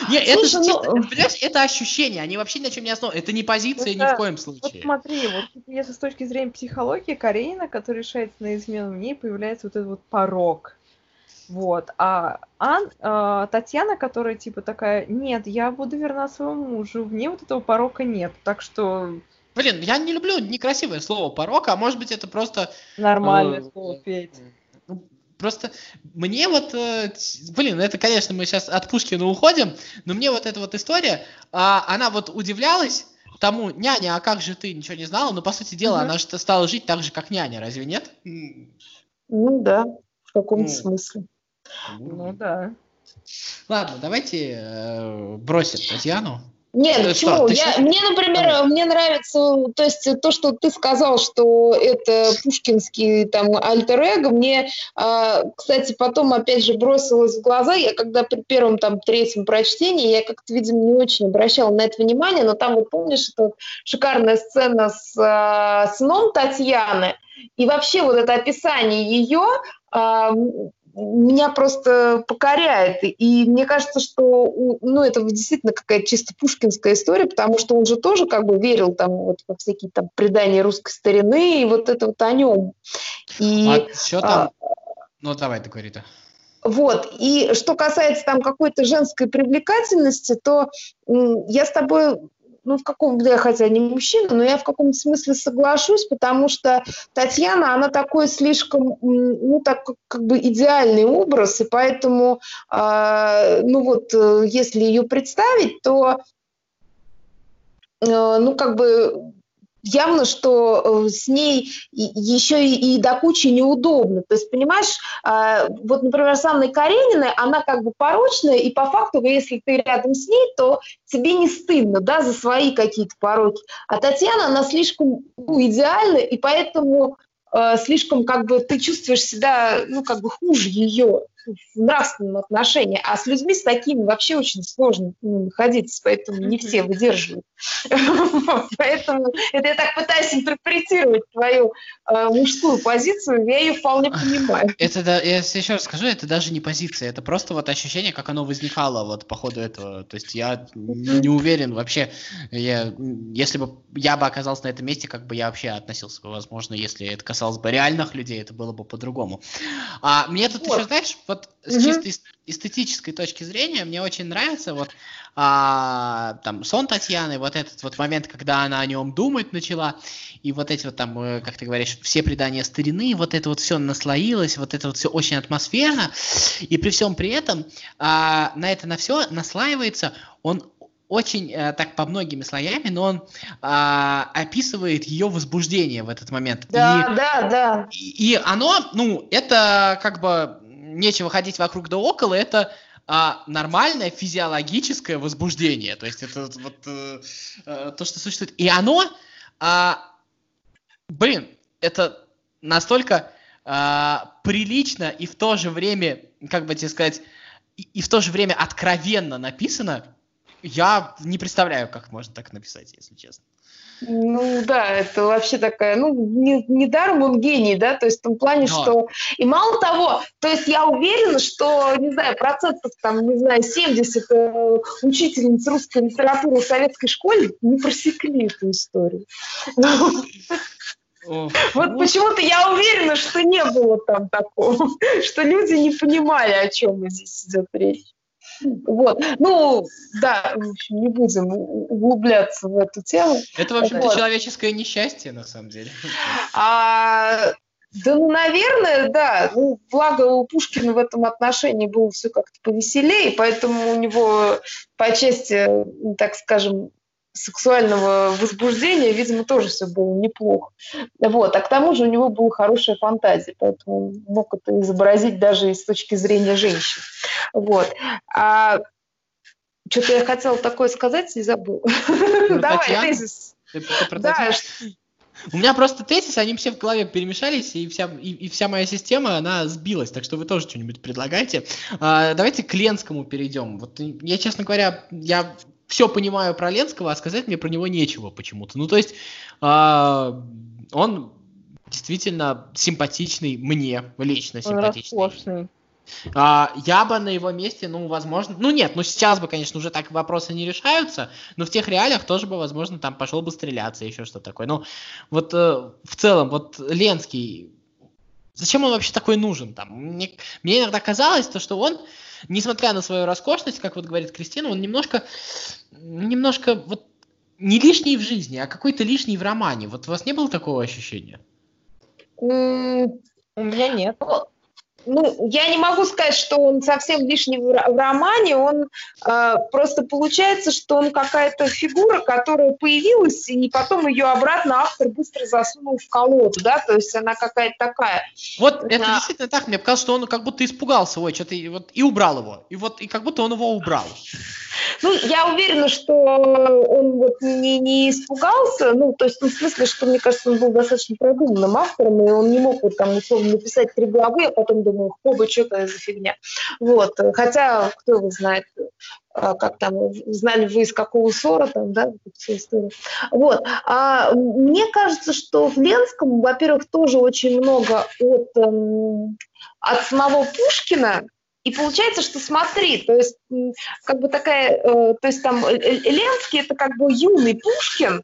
Не, это же ну... понимаешь, это ощущение, они вообще ни на чем не основаны. Это не позиция это, ни в коем случае. Вот смотри, вот типа, если с точки зрения психологии, Каренина, которая решается на измену, в ней появляется вот этот вот порог. Вот. А Ан, э, Татьяна, которая типа такая, нет, я буду верна своему мужу, в ней вот этого порока нет. Так что... Блин, я не люблю некрасивое слово порок, а может быть это просто... Нормальное э, слово, Петь. Ну, просто мне вот, э, блин, это, конечно, мы сейчас от Пушкина уходим, но мне вот эта вот история, э, она вот удивлялась тому, няня, а как же ты ничего не знала? Но, по сути дела, угу. она же стала жить так же, как няня, разве нет? Ну да, в каком-то ну. смысле. Ну да. Ладно, давайте э, бросим Татьяну. Нет, ну, почему? Что, я, мне, например, а. мне нравится, то есть то, что ты сказал, что это пушкинский там альтер-эго, мне, э, кстати, потом опять же бросилось в глаза, я когда при первом там третьем прочтении, я как-то, видимо, не очень обращала на это внимание, но там, вот помнишь, это шикарная сцена с э, сыном Татьяны, и вообще вот это описание ее, э, меня просто покоряет. И мне кажется, что ну, это действительно какая-то чисто пушкинская история, потому что он же тоже как бы верил там вот во всякие там предания русской старины и вот это вот о нем. И, а что там? А, ну, давай, договори-то. Вот. И что касается там какой-то женской привлекательности, то я с тобой ну, в каком-то, я хотя не мужчина, но я в каком-то смысле соглашусь, потому что Татьяна, она такой слишком, ну, так как бы идеальный образ, и поэтому, э, ну, вот, э, если ее представить, то, э, ну, как бы явно, что э, с ней еще и, и до кучи неудобно. То есть, понимаешь, а, вот, например, с Анной Карениной, она как бы порочная, и по факту, если ты рядом с ней, то тебе не стыдно, да, за свои какие-то пороки. А Татьяна, она слишком ну, идеальна, и поэтому э, слишком как бы ты чувствуешь себя, ну, как бы хуже ее в нравственном отношении, а с людьми с такими вообще очень сложно ну, находиться, поэтому не все выдерживают. Поэтому это я так пытаюсь интерпретировать твою э, мужскую позицию, я ее вполне понимаю. Это, да, я еще раз скажу, это даже не позиция, это просто вот ощущение, как оно возникало вот по ходу этого. То есть я не уверен вообще, я, если бы я бы оказался на этом месте, как бы я вообще относился бы, возможно, если это касалось бы реальных людей, это было бы по-другому. А мне тут вот. еще, знаешь, вот вот с чисто эстетической точки зрения мне очень нравится вот а, там сон Татьяны, вот этот вот момент, когда она о нем думать начала, и вот эти вот там, э, как ты говоришь, все предания старины, вот это вот все наслоилось, вот это вот все очень атмосферно, и при всем при этом а, на это на все наслаивается он очень э, так по многими слоями, но он э, описывает ее возбуждение в этот момент. Да, и, да, да. И, и оно, ну, это как бы нечего ходить вокруг да около, это а, нормальное физиологическое возбуждение. То есть это вот э, э, то, что существует. И оно, а, блин, это настолько а, прилично и в то же время, как бы тебе сказать, и, и в то же время откровенно написано. Я не представляю, как можно так написать, если честно. Ну да, это вообще такая, ну, не, недаром он гений, да, то есть в том плане, Но. что... И мало того, то есть я уверена, что, не знаю, процентов там, не знаю, 70 э, учительниц русской литературы в советской школе не просекли эту историю. Вот почему-то я уверена, что не было там такого, что люди не понимали, о чем здесь идет речь. Вот. Ну, да, в общем, не будем углубляться в эту тему. Это, в общем-то, вот. человеческое несчастье, на самом деле. А, да, ну, наверное, да. Ну, благо у Пушкина в этом отношении было все как-то повеселее, поэтому у него по части, так скажем, сексуального возбуждения, видимо, тоже все было неплохо. Вот. А к тому же у него была хорошая фантазия, поэтому он мог это изобразить даже с точки зрения женщин. Вот. А что-то я хотела такое сказать и забыла. Ну, Давай, тезис. да, у меня просто тезис, они все в голове перемешались, и вся, и, и вся моя система, она сбилась, так что вы тоже что-нибудь предлагайте. А, давайте к Ленскому перейдем. Вот я, честно говоря, я все понимаю про Ленского, а сказать мне про него нечего почему-то. Ну, то есть, э, он действительно симпатичный мне, лично симпатичный. Роскошный. А, я бы на его месте, ну, возможно, ну нет, ну сейчас бы, конечно, уже так вопросы не решаются, но в тех реалиях тоже бы, возможно, там пошел бы стреляться, еще что такое. Ну, вот э, в целом, вот Ленский, зачем он вообще такой нужен там? Мне, мне иногда казалось, то, что он несмотря на свою роскошность, как вот говорит Кристина, он немножко, немножко вот не лишний в жизни, а какой-то лишний в романе. Вот у вас не было такого ощущения? У меня нет. Ну, я не могу сказать, что он совсем лишний в, романе, он э, просто получается, что он какая-то фигура, которая появилась, и потом ее обратно автор быстро засунул в колоду, да, то есть она какая-то такая. Вот это а... действительно так, мне показалось, что он как будто испугался, ой, что-то, вот, и убрал его, и вот, и как будто он его убрал. Ну, я уверена, что он вот не, не испугался, ну, то есть, ну, в смысле, что, мне кажется, он был достаточно продуманным автором, и он не мог вот там, условно, написать три главы, а потом думал, хоба, что это за фигня. Вот, хотя, кто его знает, а, как там, знали вы из какого ссора там, да, вся история. Вот. А мне кажется, что в Ленском, во-первых, тоже очень много от, эм, от самого Пушкина, и получается, что смотри, то есть как бы такая, э, то есть там Ленский это как бы юный Пушкин,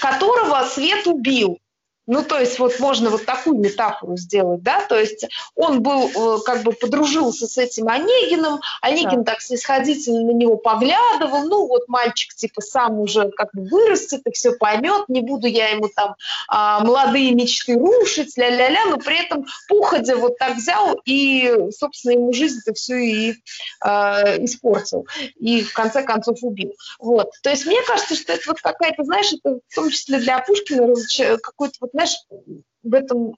которого свет убил. Ну, то есть вот можно вот такую метафору сделать, да, то есть он был, э, как бы подружился с этим Онегиным, Онегин да. так снисходительно на него поглядывал, ну, вот мальчик типа сам уже как бы вырастет и все поймет, не буду я ему там а, молодые мечты рушить, ля-ля-ля, но при этом Пуходя вот так взял и, собственно, ему жизнь-то всю и а, испортил, и в конце концов убил. Вот, то есть мне кажется, что это вот какая-то, знаешь, это в том числе для Пушкина какой-то вот знаешь, в этом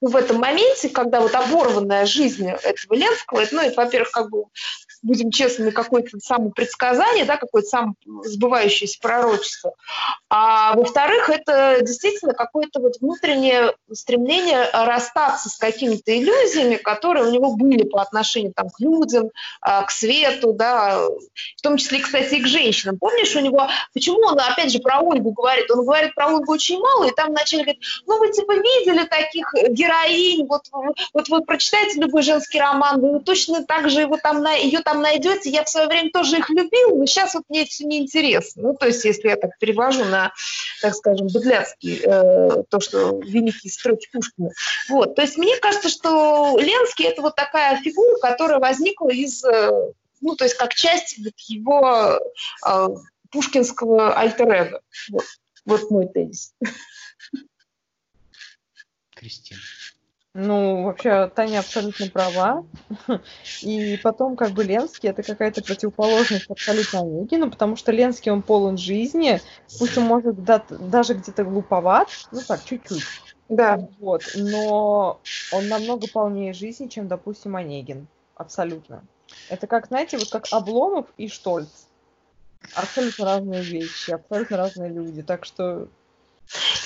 в этом моменте, когда вот оборванная жизнь этого Ленского, это, ну, это, во-первых, как бы будем честны, какое-то самопредсказание, да, какое-то самосбывающееся пророчество. А во-вторых, это действительно какое-то вот внутреннее стремление расстаться с какими-то иллюзиями, которые у него были по отношению там, к людям, а, к свету, да, в том числе, кстати, и к женщинам. Помнишь, у него, почему он, опять же, про Ольгу говорит? Он говорит про Ольгу очень мало, и там вначале говорит, ну, вы типа видели таких героинь, вот, вот вы прочитаете любой женский роман, вы точно так же его там, ее там найдете. Я в свое время тоже их любил, но сейчас вот мне это все неинтересно. Ну, то есть, если я так перевожу на, так скажем, быдляцкий, э, то, что великие строки Пушкина. Вот, то есть, мне кажется, что Ленский – это вот такая фигура, которая возникла из, э, ну, то есть, как часть вот его э, пушкинского альтер Вот, вот мой тезис. Кристина. Ну, вообще, Таня абсолютно права. И потом, как бы, Ленский это какая-то противоположность абсолютно Онегину, потому что Ленский, он полон жизни, пусть он может да, даже где-то глуповат, ну так, чуть-чуть. Да. Вот, но он намного полнее жизни, чем, допустим, Онегин. Абсолютно. Это как, знаете, вот как Обломов и Штольц. Абсолютно разные вещи, абсолютно разные люди. Так что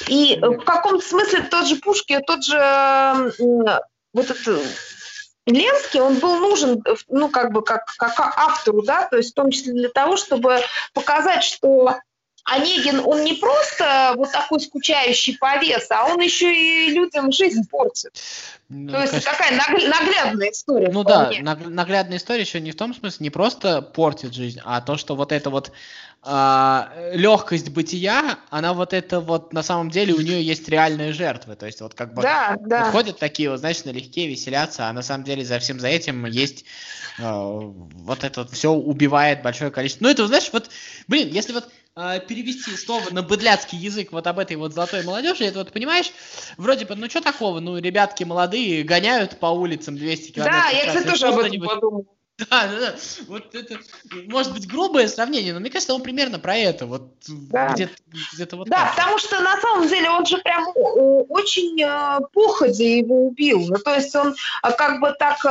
и в каком-то смысле тот же Пушкин, тот же вот этот Ленский, он был нужен, ну, как бы, как, как автору, да, то есть в том числе для того, чтобы показать, что Онегин, он не просто вот такой скучающий повес, а он еще и людям жизнь портит. Ну, То есть конечно. такая наглядная история. Ну вполне. да, наглядная история еще не в том смысле, не просто портит жизнь, а то, что вот это вот а, легкость бытия, она вот это вот на самом деле у нее есть реальные жертвы. То есть вот как бы да, да. ходят такие, вот, знаешь, налегке веселятся, а на самом деле за всем за этим есть э, вот это вот все убивает большое количество. Ну это, знаешь, вот, блин, если вот э, перевести слово на быдляцкий язык вот об этой вот золотой молодежи, это вот, понимаешь, вроде бы, ну что такого, ну ребятки молодые гоняют по улицам 200 километров. Да, я, кстати, тоже об этом подумал. Да, да, да. Вот это, может быть, грубое сравнение, но мне кажется, он примерно про это. Вот да. где-то, где-то вот Да, так. потому что на самом деле он же прям очень э, походя его убил. Ну, то есть он э, как бы так...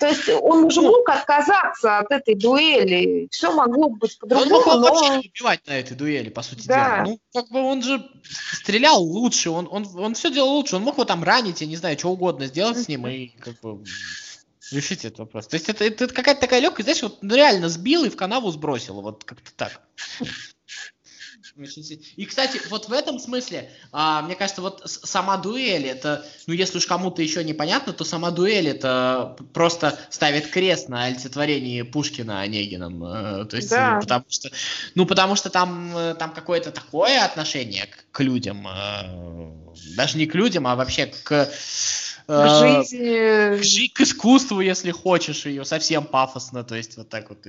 То есть он уже ну, мог отказаться от этой дуэли. Все могло быть по-другому. Он мог но... убивать на этой дуэли, по сути да. дела. Ну, как бы он же стрелял лучше, он, он, он все делал лучше. Он мог его там ранить, я не знаю, что угодно сделать с ним, и как бы решить этот вопрос. То есть это, это, это какая-то такая легкая, знаешь, вот реально сбил и в канаву сбросил, вот как-то так. И, кстати, вот в этом смысле, а, мне кажется, вот сама дуэль, это, ну, если уж кому-то еще непонятно, то сама дуэль это просто ставит крест на олицетворении Пушкина Онегином. Э, то есть, да. потому что, ну, потому что там, э, там какое-то такое отношение к, к людям, э, даже не к людям, а вообще к к жизни. К, к искусству, если хочешь ее, совсем пафосно, то есть вот так вот.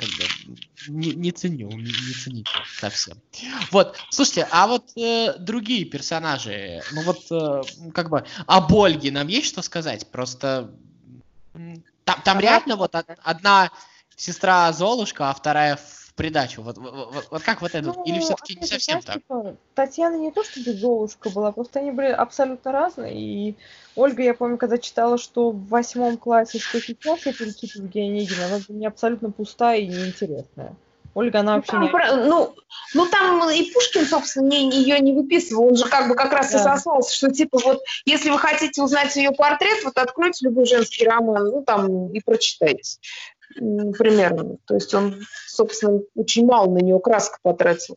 И, не, не ценю, не, не цените совсем. Вот, слушайте, а вот э, другие персонажи, ну вот э, как бы об Ольге нам есть что сказать? Просто там, там реально вот одна сестра Золушка, а вторая придачу? Вот, вот, вот как вот это? Ну, Или все-таки не совсем знаешь, так? Типа, Татьяна не то чтобы Золушка была, просто они были абсолютно разные. И Ольга, я помню, когда читала, что в восьмом классе, что сейчас я перечитываю Евгения Онегина, она для меня абсолютно пустая и неинтересная. Ольга, она ну, вообще там, не... Про, ну, ну, там и Пушкин, собственно, не, ее не выписывал. Он же как бы как раз да. и сослался, что типа вот, если вы хотите узнать ее портрет, вот откройте любой женский роман, ну, там, и прочитайте. Примерно. То есть он, собственно, очень мало на нее краска потратил.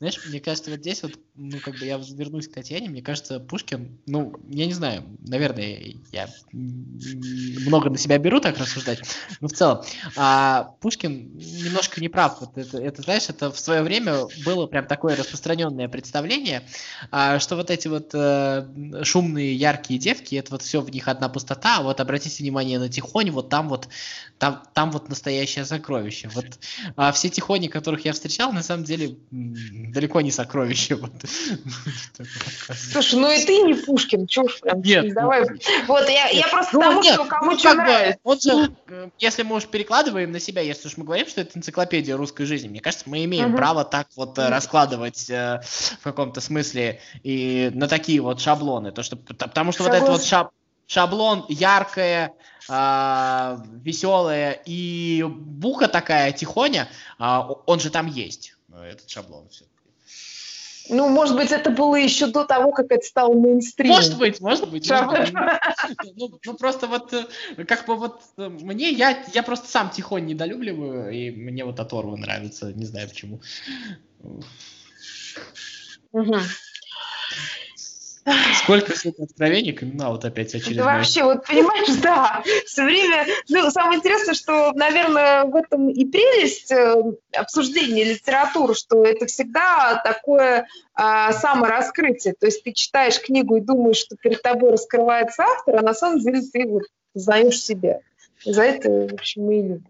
Знаешь, мне кажется, вот здесь вот, ну, как бы я вернусь к Татьяне, мне кажется, Пушкин, ну, я не знаю, наверное, я много на себя беру так рассуждать, но в целом, а Пушкин немножко не прав. Вот это, это, знаешь, это в свое время было прям такое распространенное представление, а, что вот эти вот а, шумные, яркие девки, это вот все в них одна пустота, а вот обратите внимание на Тихонь, вот там вот, там, там вот настоящее сокровище. Вот а, все Тихони, которых я встречал, на самом деле далеко не сокровище. Вот. Слушай, ну и ты не Пушкин, чушь прям. Нет. Давай. Ну, вот, я, я просто ну, тому, нет, что кому ну, что нравится. Вот же, э, если мы уж перекладываем на себя, если уж мы говорим, что это энциклопедия русской жизни, мне кажется, мы имеем угу. право так вот угу. раскладывать э, в каком-то смысле и на такие вот шаблоны. То, что, потому что Согласна. вот этот вот шаб, шаблон яркое, э, веселое и буха такая тихоня, э, он же там есть, этот шаблон все. Ну, может быть, это было еще до того, как это стало мейнстримом. Может быть, может быть. Может быть. Ну, ну, просто вот, э, как бы вот э, мне, я, я просто сам тихонь недолюбливаю, и мне вот оторвы нравится, не знаю почему. Угу. Сколько сегодня откровений, на вот опять очередной. Да вообще, вот понимаешь, да, все время, ну, самое интересное, что, наверное, в этом и прелесть э, обсуждения литературы, что это всегда такое а, самораскрытие, то есть ты читаешь книгу и думаешь, что перед тобой раскрывается автор, а на самом деле ты вот знаешь себя. За это, в общем, мы и любим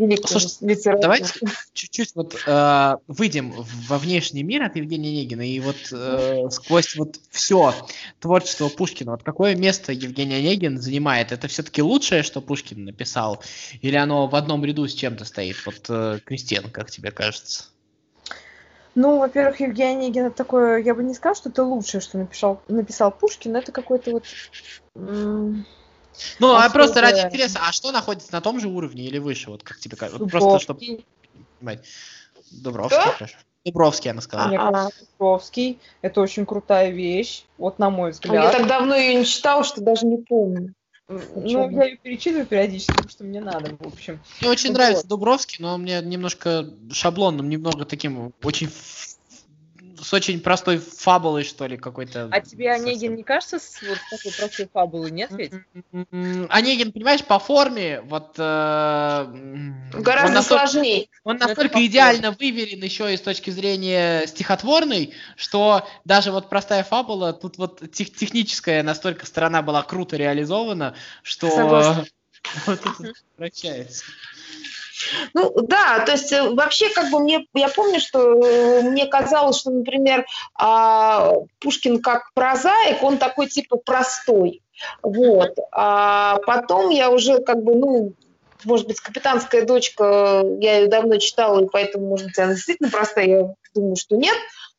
великую Слушай, литературу. Давайте чуть-чуть вот э, выйдем во внешний мир от Евгения Онегина и вот э, сквозь вот все творчество Пушкина. Вот какое место Евгений Онегин занимает? Это все-таки лучшее, что Пушкин написал? Или оно в одном ряду с чем-то стоит? Вот, э, Кристиан, как тебе кажется? Ну, во-первых, Евгений Онегин это такое, я бы не сказала, что это лучшее, что написал, написал Пушкин, это какой-то вот ну, а, просто ради интереса, а что находится на том же уровне или выше, вот как тебе кажется? Вот просто чтобы понимать. Дубровский, что? хорошо. Дубровский, она сказала. А, Дубровский, это очень крутая вещь, вот на мой взгляд. Я так давно ее не читала, что даже не помню. Ну, я ее перечитываю периодически, потому что мне надо, в общем. Мне очень вот. нравится Дубровский, но он мне немножко шаблонным, немного таким очень с очень простой фабулой, что ли, какой-то. А тебе Онегин не кажется с вот такой простой фабулой, нет ведь? Онегин, понимаешь, по форме, вот... Э, Гораздо он настолько, сложнее. Он настолько идеально выверен еще и с точки зрения стихотворной, что даже вот простая фабула, тут вот тех, техническая настолько сторона была круто реализована, что... Согласна. Вот это прощается. Ну да, то есть э, вообще как бы мне, я помню, что э, мне казалось, что, например, а, Пушкин как прозаик, он такой типа простой. Вот. А потом я уже как бы, ну, может быть, «Капитанская дочка», я ее давно читала, и поэтому, может быть, она действительно простая, я думаю, что нет.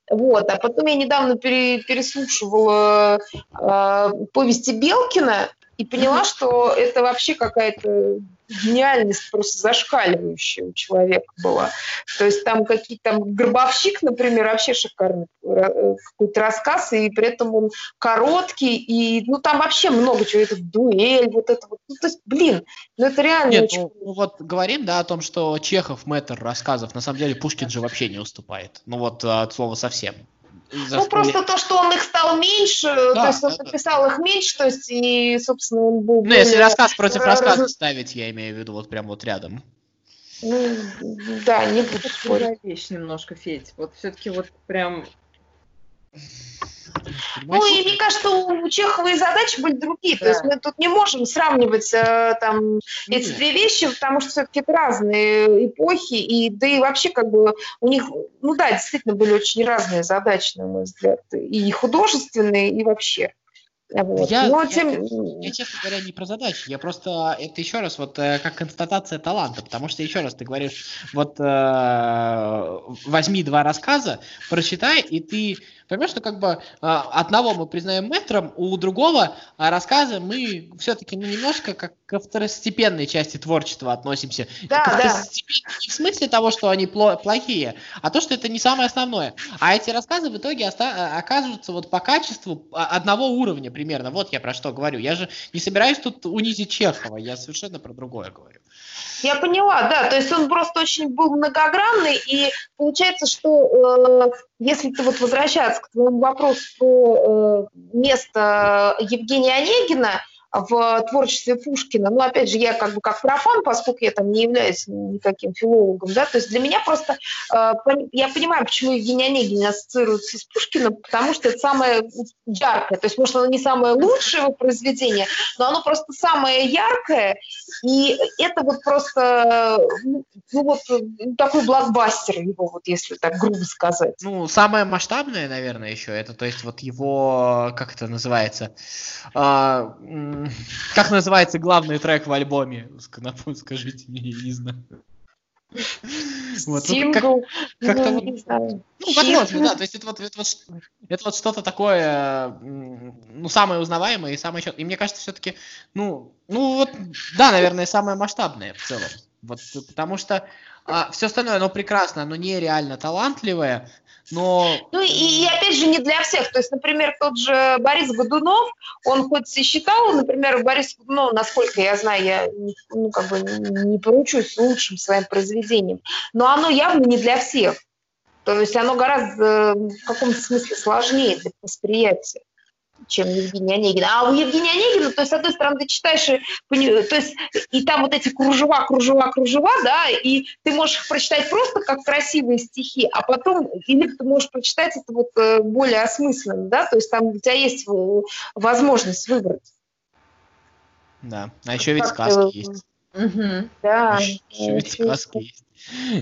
Вот. А потом я недавно пере, переслушивала э, повести Белкина и поняла, что это вообще какая-то гениальность просто зашкаливающая у человека была. То есть там какие-то там Гробовщик, например, вообще шикарный э, какой-то рассказ, и при этом он короткий, и ну там вообще много чего, это дуэль, вот это вот. Ну, то есть, блин, ну это реально Нет, очень... ну, вот говорим, да, о том, что Чехов мэтр рассказов, на самом деле Пушкин же вообще не уступает. Ну вот от слова совсем. Ну, просто то, что он их стал меньше, да, то есть он да, написал да. их меньше, то есть, и, собственно, он был... Ну, если рассказ против рассказа ставить, я имею в виду, вот прям вот рядом. Ну, да, не буду спорить. вещь немножко, Федь. Вот все-таки вот прям ну, и мне кажется, у Чехова и задачи были другие. Да. То есть мы тут не можем сравнивать э, там Нет. эти две вещи, потому что все-таки это разные эпохи, и да и вообще как бы у них, ну да, действительно были очень разные задачи, на мой взгляд, и художественные, и вообще. Вот. Я, Но, я, тем... я, честно говоря, не про задачи, я просто, это еще раз, вот э, как констатация таланта, потому что, еще раз, ты говоришь, вот э, возьми два рассказа, прочитай, и ты поймешь, что как бы а, одного мы признаем мэтром, у другого а, рассказа мы все-таки ну, немножко как ко второстепенной части творчества относимся. Да, да. Не в смысле того, что они плохие, а то, что это не самое основное. А эти рассказы в итоге оста- оказываются вот по качеству одного уровня примерно. Вот я про что говорю. Я же не собираюсь тут унизить Чехова, я совершенно про другое говорю. Я поняла, да, то есть он просто очень был многогранный, и получается, что э, если ты вот возвращаться к твоему вопросу про э, место Евгения Онегина, в творчестве Пушкина. Ну, опять же, я как бы как профан, поскольку я там не являюсь никаким филологом, да, то есть для меня просто, э, я понимаю, почему Евгений Онегин ассоциируется с Пушкиным, потому что это самое яркое, то есть, может, оно не самое лучшее его произведение, но оно просто самое яркое, и это вот просто, ну, ну вот такой блокбастер его, вот если так грубо сказать. Ну, самое масштабное, наверное, еще, это, то есть, вот его, как это называется, а, как называется главный трек в альбоме? Скажите мне, я не знаю. Вот, ну, как, как-то вот, ну, возможно, да, то есть это вот, это вот, это вот что-то такое, ну, самое узнаваемое и самое И мне кажется, все-таки, ну, ну вот, да, наверное, самое масштабное в целом. Вот, потому что а, все остальное, оно прекрасно, оно нереально талантливое, но... Ну и, и опять же не для всех. То есть, например, тот же Борис Годунов, он хоть и считал, например, Борис Годунов, насколько я знаю, я ну, как бы не поручусь лучшим своим произведением, но оно явно не для всех. То есть оно гораздо в каком-то смысле сложнее для восприятия чем Евгения Онегина. А у Евгения Онегина, то есть, с одной стороны, ты читаешь, и, то есть, и там вот эти кружева, кружева, кружева, да, и ты можешь их прочитать просто как красивые стихи, а потом, или ты можешь прочитать это вот э, более осмысленно, да, то есть там у тебя есть возможность выбрать. Да, а еще ведь сказки есть. Угу, да. Еще ведь сказки есть.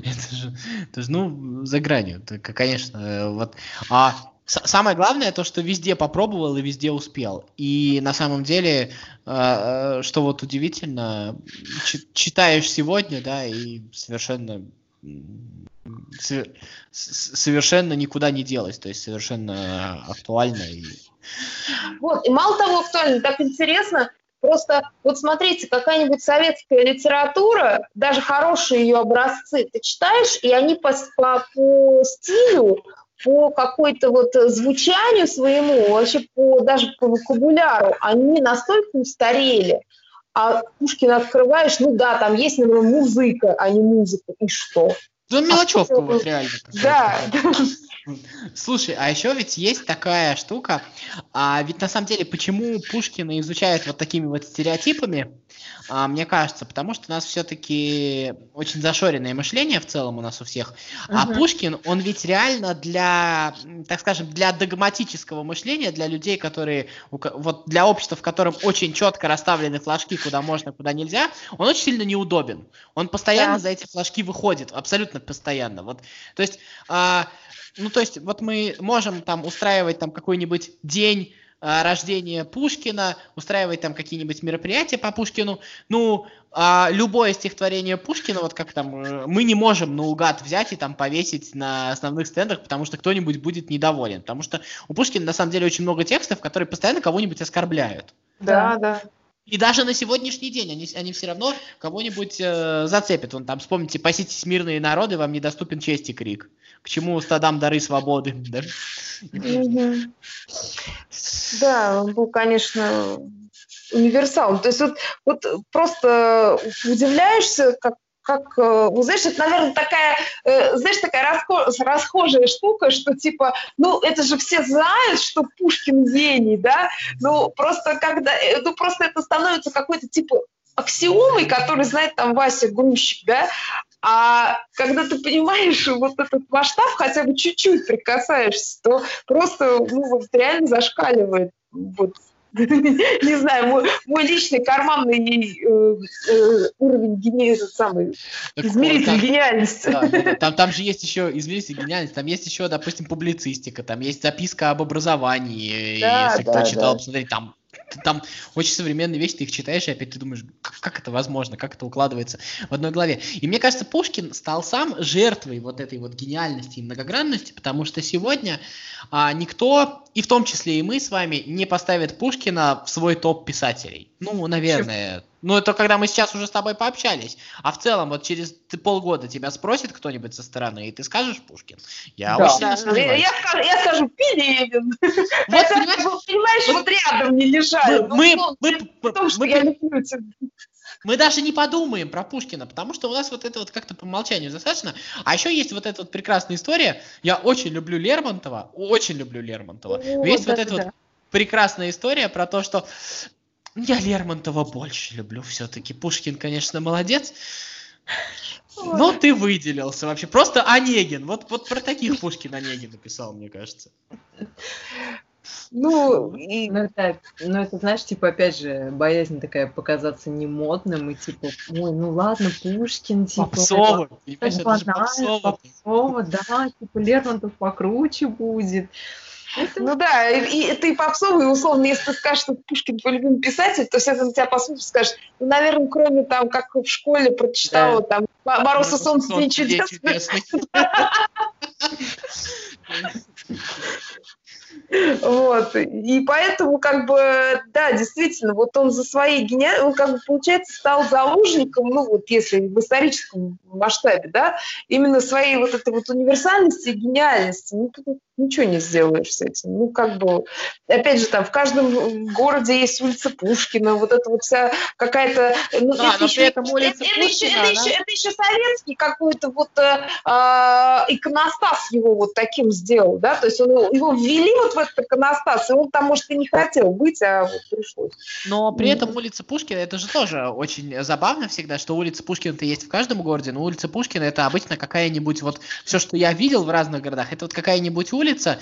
Это же, это же, ну, за гранью. Так, конечно, э, вот. А Самое главное то, что везде попробовал и везде успел. И на самом деле, э, э, что вот удивительно, читаешь сегодня, да, и совершенно совершенно никуда не делось, то есть совершенно актуально. Вот, и мало того актуально, так интересно, просто вот смотрите, какая-нибудь советская литература, даже хорошие ее образцы, ты читаешь, и они по, по, по стилю по какой-то вот звучанию своему, вообще по, даже по вокабуляру, они настолько устарели. А Пушкина открываешь, ну да, там есть, например, музыка, а не музыка, и что? Ну, мелочевка а вот реально. Да. Слушай, а еще ведь есть такая штука, а ведь на самом деле почему Пушкина изучают вот такими вот стереотипами, а, мне кажется, потому что у нас все-таки очень зашоренное мышление в целом у нас у всех, а Пушкин, он ведь реально для, так скажем, для догматического мышления, для людей, которые, вот для общества, в котором очень четко расставлены флажки, куда можно, куда нельзя, он очень сильно неудобен. Он постоянно yeah. за эти флажки выходит, абсолютно постоянно. Вот, то есть а, ну, то есть, вот мы можем там устраивать там какой-нибудь день а, рождения Пушкина, устраивать там какие-нибудь мероприятия по Пушкину. Ну, а любое стихотворение Пушкина, вот как там, э, мы не можем наугад взять и там повесить на основных стендах, потому что кто-нибудь будет недоволен. Потому что у Пушкина на самом деле очень много текстов, которые постоянно кого-нибудь оскорбляют. Да, да. И даже на сегодняшний день они, они все равно кого-нибудь э, зацепят. Вон там, вспомните, паситесь мирные народы, вам недоступен честь и крик. К чему стадам дары свободы, да? Да, он был, конечно, универсал. То есть вот, вот просто удивляешься, как как, ну, знаешь, это, наверное, такая, э, знаешь, такая расхожая штука, что типа, ну, это же все знают, что Пушкин гений, да, ну, просто когда, э, ну, просто это становится какой-то типа аксиомой, который знает там Вася Грузчик, да, а когда ты понимаешь вот этот масштаб, хотя бы чуть-чуть прикасаешься, то просто, ну, вот реально зашкаливает вот не знаю, мой, мой личный карманный э, э, уровень гени... этот самый так измеритель там, гениальности. Да, там, там же есть еще измеритель гениальности, там есть еще, допустим, публицистика, там есть записка об образовании, да, если да, кто читал, да. посмотреть, там там очень современные вещи, ты их читаешь, и опять ты думаешь, как, как это возможно, как это укладывается в одной голове. И мне кажется, Пушкин стал сам жертвой вот этой вот гениальности и многогранности, потому что сегодня а, никто, и в том числе и мы с вами, не поставит Пушкина в свой топ писателей. Ну, наверное, ну, это когда мы сейчас уже с тобой пообщались. А в целом, вот через полгода тебя спросит кто-нибудь со стороны, и ты скажешь Пушкин. Я да. очень да. я, я, скажу, я скажу Пелевин. Вот, Это, понимаешь, понимаешь вот, вот рядом не лежали. Мы, ну, мы, мы, что мы, я люблю тебя. Мы даже не подумаем про Пушкина, потому что у нас вот это вот как-то по умолчанию достаточно. А еще есть вот эта вот прекрасная история. Я очень люблю Лермонтова, очень люблю Лермонтова. О, есть да, вот эта да. вот прекрасная история про то, что я Лермонтова больше люблю все-таки. Пушкин, конечно, молодец. Но ты выделился вообще. Просто Онегин. Вот, вот про таких Пушкин Онегин написал, мне кажется. Ну, и... ну, это, ну, это, знаешь, типа, опять же, боязнь такая показаться немодным, и типа, ой, ну ладно, Пушкин, типа... Попсово, это, это банально, попсово, да, типа, Лермонтов покруче будет. Ну да, и, и ты попсовый, условно, если ты скажешь, что Пушкин твой любимый писатель, то все на тебя посмотрят и скажут, ну, наверное, кроме там, как в школе прочитала, да. там, «Мороз и солнце, день чудесный». Вот. И поэтому, как бы, да, действительно, вот он за своей гениальностью, он, как бы, получается, стал заложником, ну, вот если в историческом масштабе, да, именно своей вот этой вот универсальности и гениальности. Ну, ничего не сделаешь с этим. Ну, как бы, опять же, там в каждом городе есть улица Пушкина, вот это вот вся какая-то... Ну, да, это еще, этом улица это, Пушкина, это, еще, это, еще, советский какой-то вот э, а, иконостас его вот таким сделал, да, то есть он, его ввели вот в этот иконостас, и он там, может, и не хотел быть, а вот пришлось. Но при этом улица Пушкина, это же тоже очень забавно всегда, что улица Пушкина-то есть в каждом городе, но улица Пушкина это обычно какая-нибудь вот, все, что я видел в разных городах, это вот какая-нибудь улица, улица,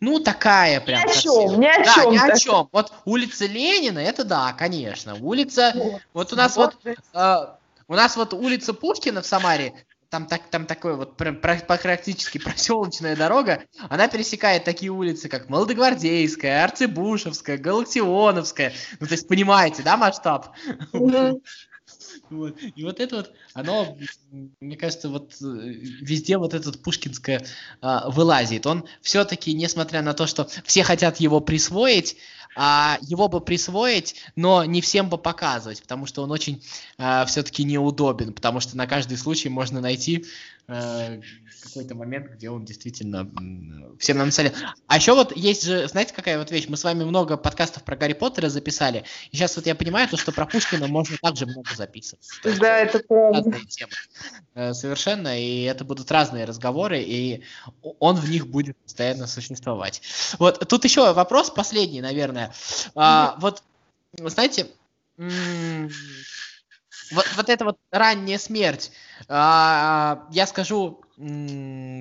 ну, такая прям. Ни о чем, ни о да, чем. ни о чем. Вот улица Ленина, это да, конечно. Улица, вот, вот у нас вот, вот э, у нас вот улица Пушкина в Самаре, там, так, там такой вот прям практически проселочная дорога, она пересекает такие улицы, как Молодогвардейская, Арцебушевская, Галактионовская. Ну, то есть, понимаете, да, масштаб? Mm-hmm. И вот это вот, оно, мне кажется, вот э, везде вот этот пушкинское а, вылазит. Он все-таки, несмотря на то, что все хотят его присвоить, а его бы присвоить, но не всем бы показывать, потому что он очень а, все-таки неудобен, потому что на каждый случай можно найти какой-то момент, где он действительно всем нам насолил. А еще вот есть же, знаете, какая вот вещь? Мы с вами много подкастов про Гарри Поттера записали, и сейчас вот я понимаю, то, что про Пушкина можно также много записывать. Да, это правда. Э, совершенно, и это будут разные разговоры, и он в них будет постоянно существовать. Вот тут еще вопрос последний, наверное. А, вот, знаете, вот, вот эта вот ранняя смерть, а, я скажу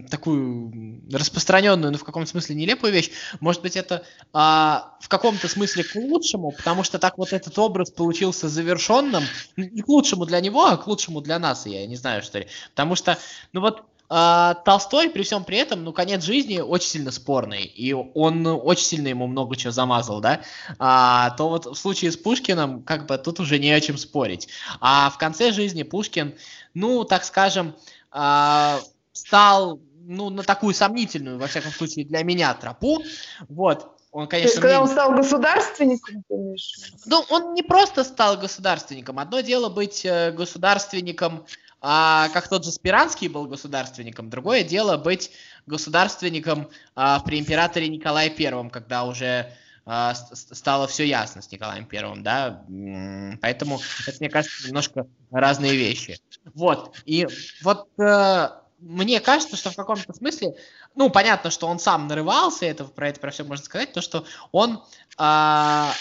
такую распространенную, но в каком смысле нелепую вещь. Может быть, это а, в каком-то смысле к лучшему, потому что так вот этот образ получился завершенным. Не к лучшему для него, а к лучшему для нас, я не знаю, что ли. Потому что, ну вот, а, Толстой при всем при этом, ну, конец жизни очень сильно спорный, и он очень сильно ему много чего замазал, да, а, то вот в случае с Пушкиным, как бы тут уже не о чем спорить. А в конце жизни Пушкин, ну, так скажем, а, стал, ну, на такую сомнительную, во всяком случае, для меня тропу. Вот. Он, конечно, То есть, когда мне... он стал государственником, Ну, он не просто стал государственником. Одно дело быть э, государственником, а, как тот же Спиранский был государственником. Другое дело быть государственником а, при императоре Николае Первом, когда уже а, стало все ясно с Николаем Первым, да, поэтому это, мне кажется, немножко разные вещи. Вот, и вот э, мне кажется, что в каком-то смысле, ну, понятно, что он сам нарывался, это про это про все можно сказать, то, что он а,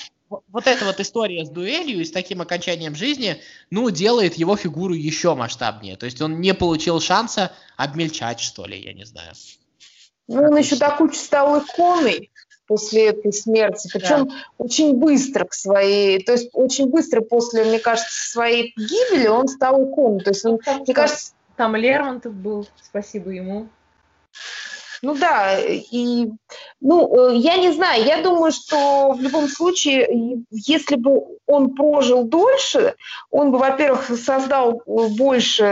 вот эта вот история с дуэлью и с таким окончанием жизни, ну, делает его фигуру еще масштабнее. То есть он не получил шанса обмельчать, что ли, я не знаю. Ну, он еще до кучи стал иконой после этой смерти, причем да. очень быстро к своей, то есть очень быстро после, мне кажется, своей гибели он стал иконой. То есть он, ну, мне кажется, там Лермонтов был, спасибо ему. Ну да, и ну, э, я не знаю, я думаю, что в любом случае, если бы он прожил дольше, он бы, во-первых, создал больше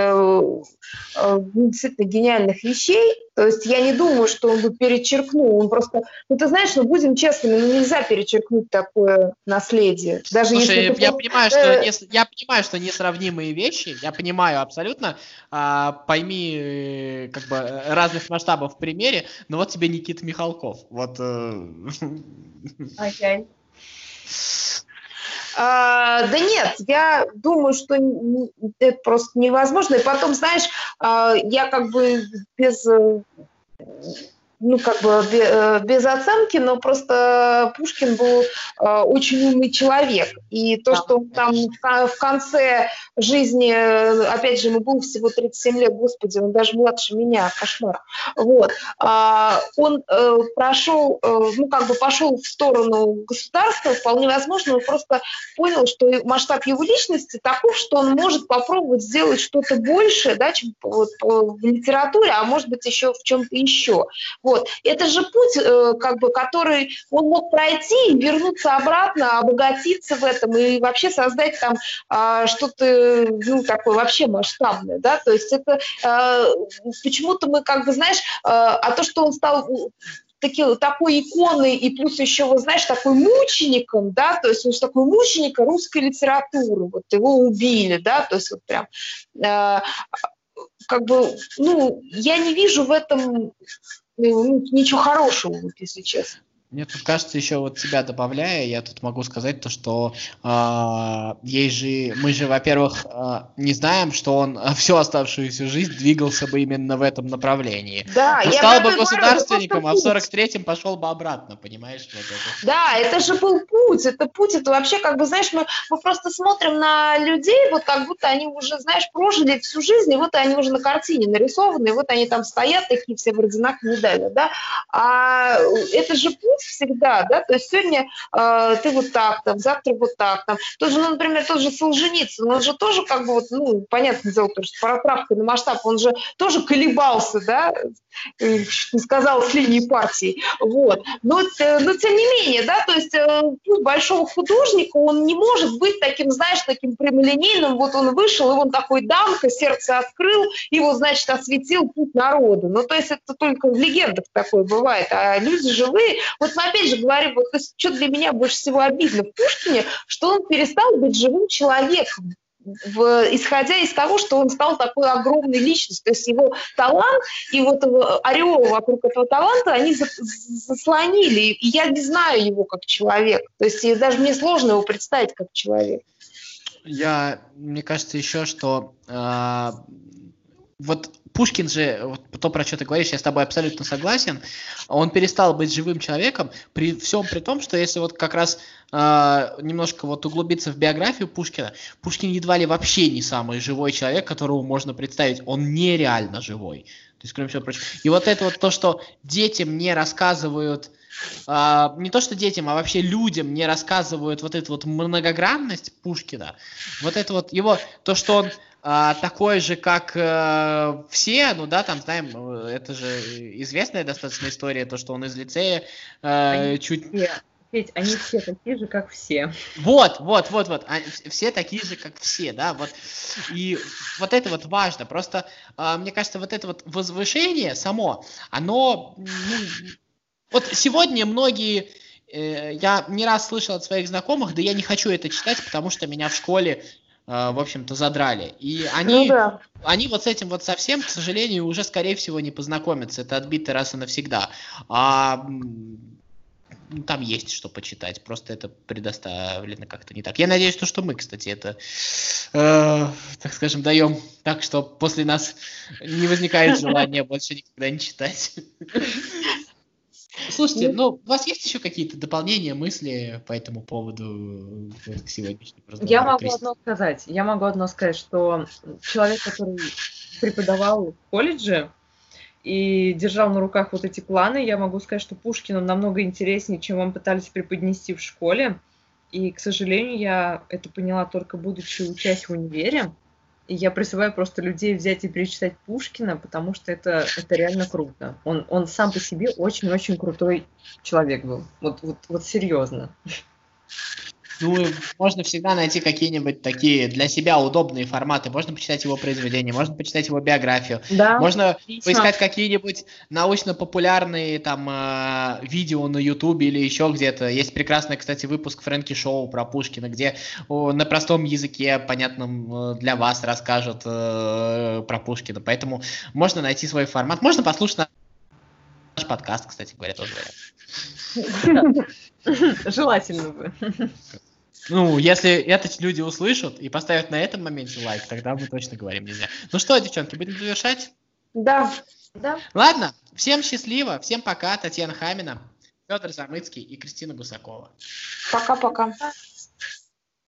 э, действительно гениальных вещей, то есть я не думаю, что он бы перечеркнул, он просто, ну ты знаешь, ну будем честными, ну нельзя перечеркнуть такое наследие. Даже Слушай, если я ты... понимаю, что не, я понимаю, что несравнимые вещи, я понимаю абсолютно. А, пойми, э, как бы разных масштабов в примере, но вот тебе Никита Михалков, вот. Э... Okay. А, да нет, я думаю, что это просто невозможно. И потом, знаешь, а, я как бы без э, ну, как бы э, без оценки, но просто Пушкин был э, очень умный человек. И то, что он там в конце жизни, опять же, ему было всего 37 лет, господи, он даже младше меня, кошмар. Вот. А, он э, прошел, ну, как бы пошел в сторону государства, вполне возможно, он просто понял, что масштаб его личности таков, что он может попробовать сделать что-то большее, да, чем вот, в литературе, а может быть еще в чем-то еще. Вот. Вот. Это же путь, э, как бы, который он мог пройти и вернуться обратно, обогатиться в этом и вообще создать там а, что-то, ну, такое вообще масштабное, да, то есть это а, почему-то мы, как бы, знаешь, а, а то, что он стал такие, такой иконой и плюс еще, вот знаешь, такой мучеником, да, то есть он такой мученик русской литературы, вот его убили, да, то есть вот прям э, как бы, ну, я не вижу в этом ну, ничего хорошего, если честно. Мне тут кажется, еще вот тебя добавляя, я тут могу сказать то, что э, ей же, мы же, во-первых, э, не знаем, что он всю оставшуюся жизнь двигался бы именно в этом направлении. Да, он я стал бы государственником, а в 43-м пошел бы обратно, понимаешь? Вот это. Да, это же был путь, это путь, это вообще как бы, знаешь, мы, мы просто смотрим на людей, вот как будто они уже, знаешь, прожили всю жизнь, и вот они уже на картине нарисованы, и вот они там стоят такие все в орденах медали, да, а это же путь, всегда, да, то есть сегодня э, ты вот так, там, завтра вот так, там, тоже, ну, например, тот же Солженицын, он же тоже как бы вот, ну, понятное дело, то, что проправка на масштаб, он же тоже колебался, да, не сказал с линии партии, вот, но, э, но тем не менее, да, то есть э, путь большого художника, он не может быть таким, знаешь, таким прямолинейным, вот он вышел, и он такой дамка, сердце открыл, и вот, значит, осветил путь народа, ну, то есть это только в легендах такое бывает, а люди живые, вот мы опять же говорим, вот что для меня больше всего обидно в Пушкине, что он перестал быть живым человеком. В, исходя из того, что он стал такой огромной личностью, то есть его талант и вот ореол вокруг этого таланта, они за, заслонили, и я не знаю его как человек, то есть даже мне сложно его представить как человек. Я, мне кажется еще, что э, вот Пушкин же, вот то, про что ты говоришь, я с тобой абсолютно согласен, он перестал быть живым человеком, при всем при том, что если вот как раз э, немножко вот углубиться в биографию Пушкина, Пушкин едва ли вообще не самый живой человек, которого можно представить, он нереально живой. То есть, кроме всего прочего. И вот это вот то, что детям не рассказывают, э, не то что детям, а вообще людям не рассказывают вот эту вот многогранность Пушкина, вот это вот его, то, что он а, такой же, как э, все, ну да, там знаем, э, это же известная достаточно история, то, что он из лицея э, они чуть... Все, ведь они все такие же, как все. Вот, вот, вот, вот, они, все такие же, как все, да, вот. И вот это вот важно, просто э, мне кажется, вот это вот возвышение само, оно, ну, вот сегодня многие э, я не раз слышал от своих знакомых, да я не хочу это читать, потому что меня в школе в общем-то, задрали. И они, ну, да. они вот с этим вот совсем, к сожалению, уже, скорее всего, не познакомятся. Это отбито раз и навсегда. А там есть что почитать, просто это предоставлено как-то не так. Я надеюсь, что, что мы, кстати, это, э, так скажем, даем так, что после нас не возникает желания больше никогда не читать. Слушайте, ну, у вас есть еще какие-то дополнения, мысли по этому поводу вот, к сегодняшнему разговору? Я могу одно сказать. Я могу одно сказать, что человек, который преподавал в колледже и держал на руках вот эти планы, я могу сказать, что Пушкин он намного интереснее, чем вам пытались преподнести в школе. И, к сожалению, я это поняла только будучи учась в универе. И я призываю просто людей взять и перечитать Пушкина, потому что это, это реально круто. Он, он сам по себе очень-очень крутой человек был. Вот, вот, вот серьезно. Ну, можно всегда найти какие-нибудь такие для себя удобные форматы. Можно почитать его произведения, можно почитать его биографию. Да, можно отлично. поискать какие-нибудь научно-популярные там э, видео на Ютубе или еще где-то. Есть прекрасный, кстати, выпуск Фрэнки Шоу про Пушкина, где о, на простом языке, понятном э, для вас, расскажут э, про Пушкина. Поэтому можно найти свой формат. Можно послушать наш подкаст, кстати говоря, тоже. Желательно бы. Ну, если это люди услышат и поставят на этом моменте лайк, тогда мы точно говорим нельзя. Ну что, девчонки, будем завершать? Да. Да. Ладно, всем счастливо, всем пока, Татьяна Хамина, Федор Замыцкий и Кристина Гусакова. Пока-пока.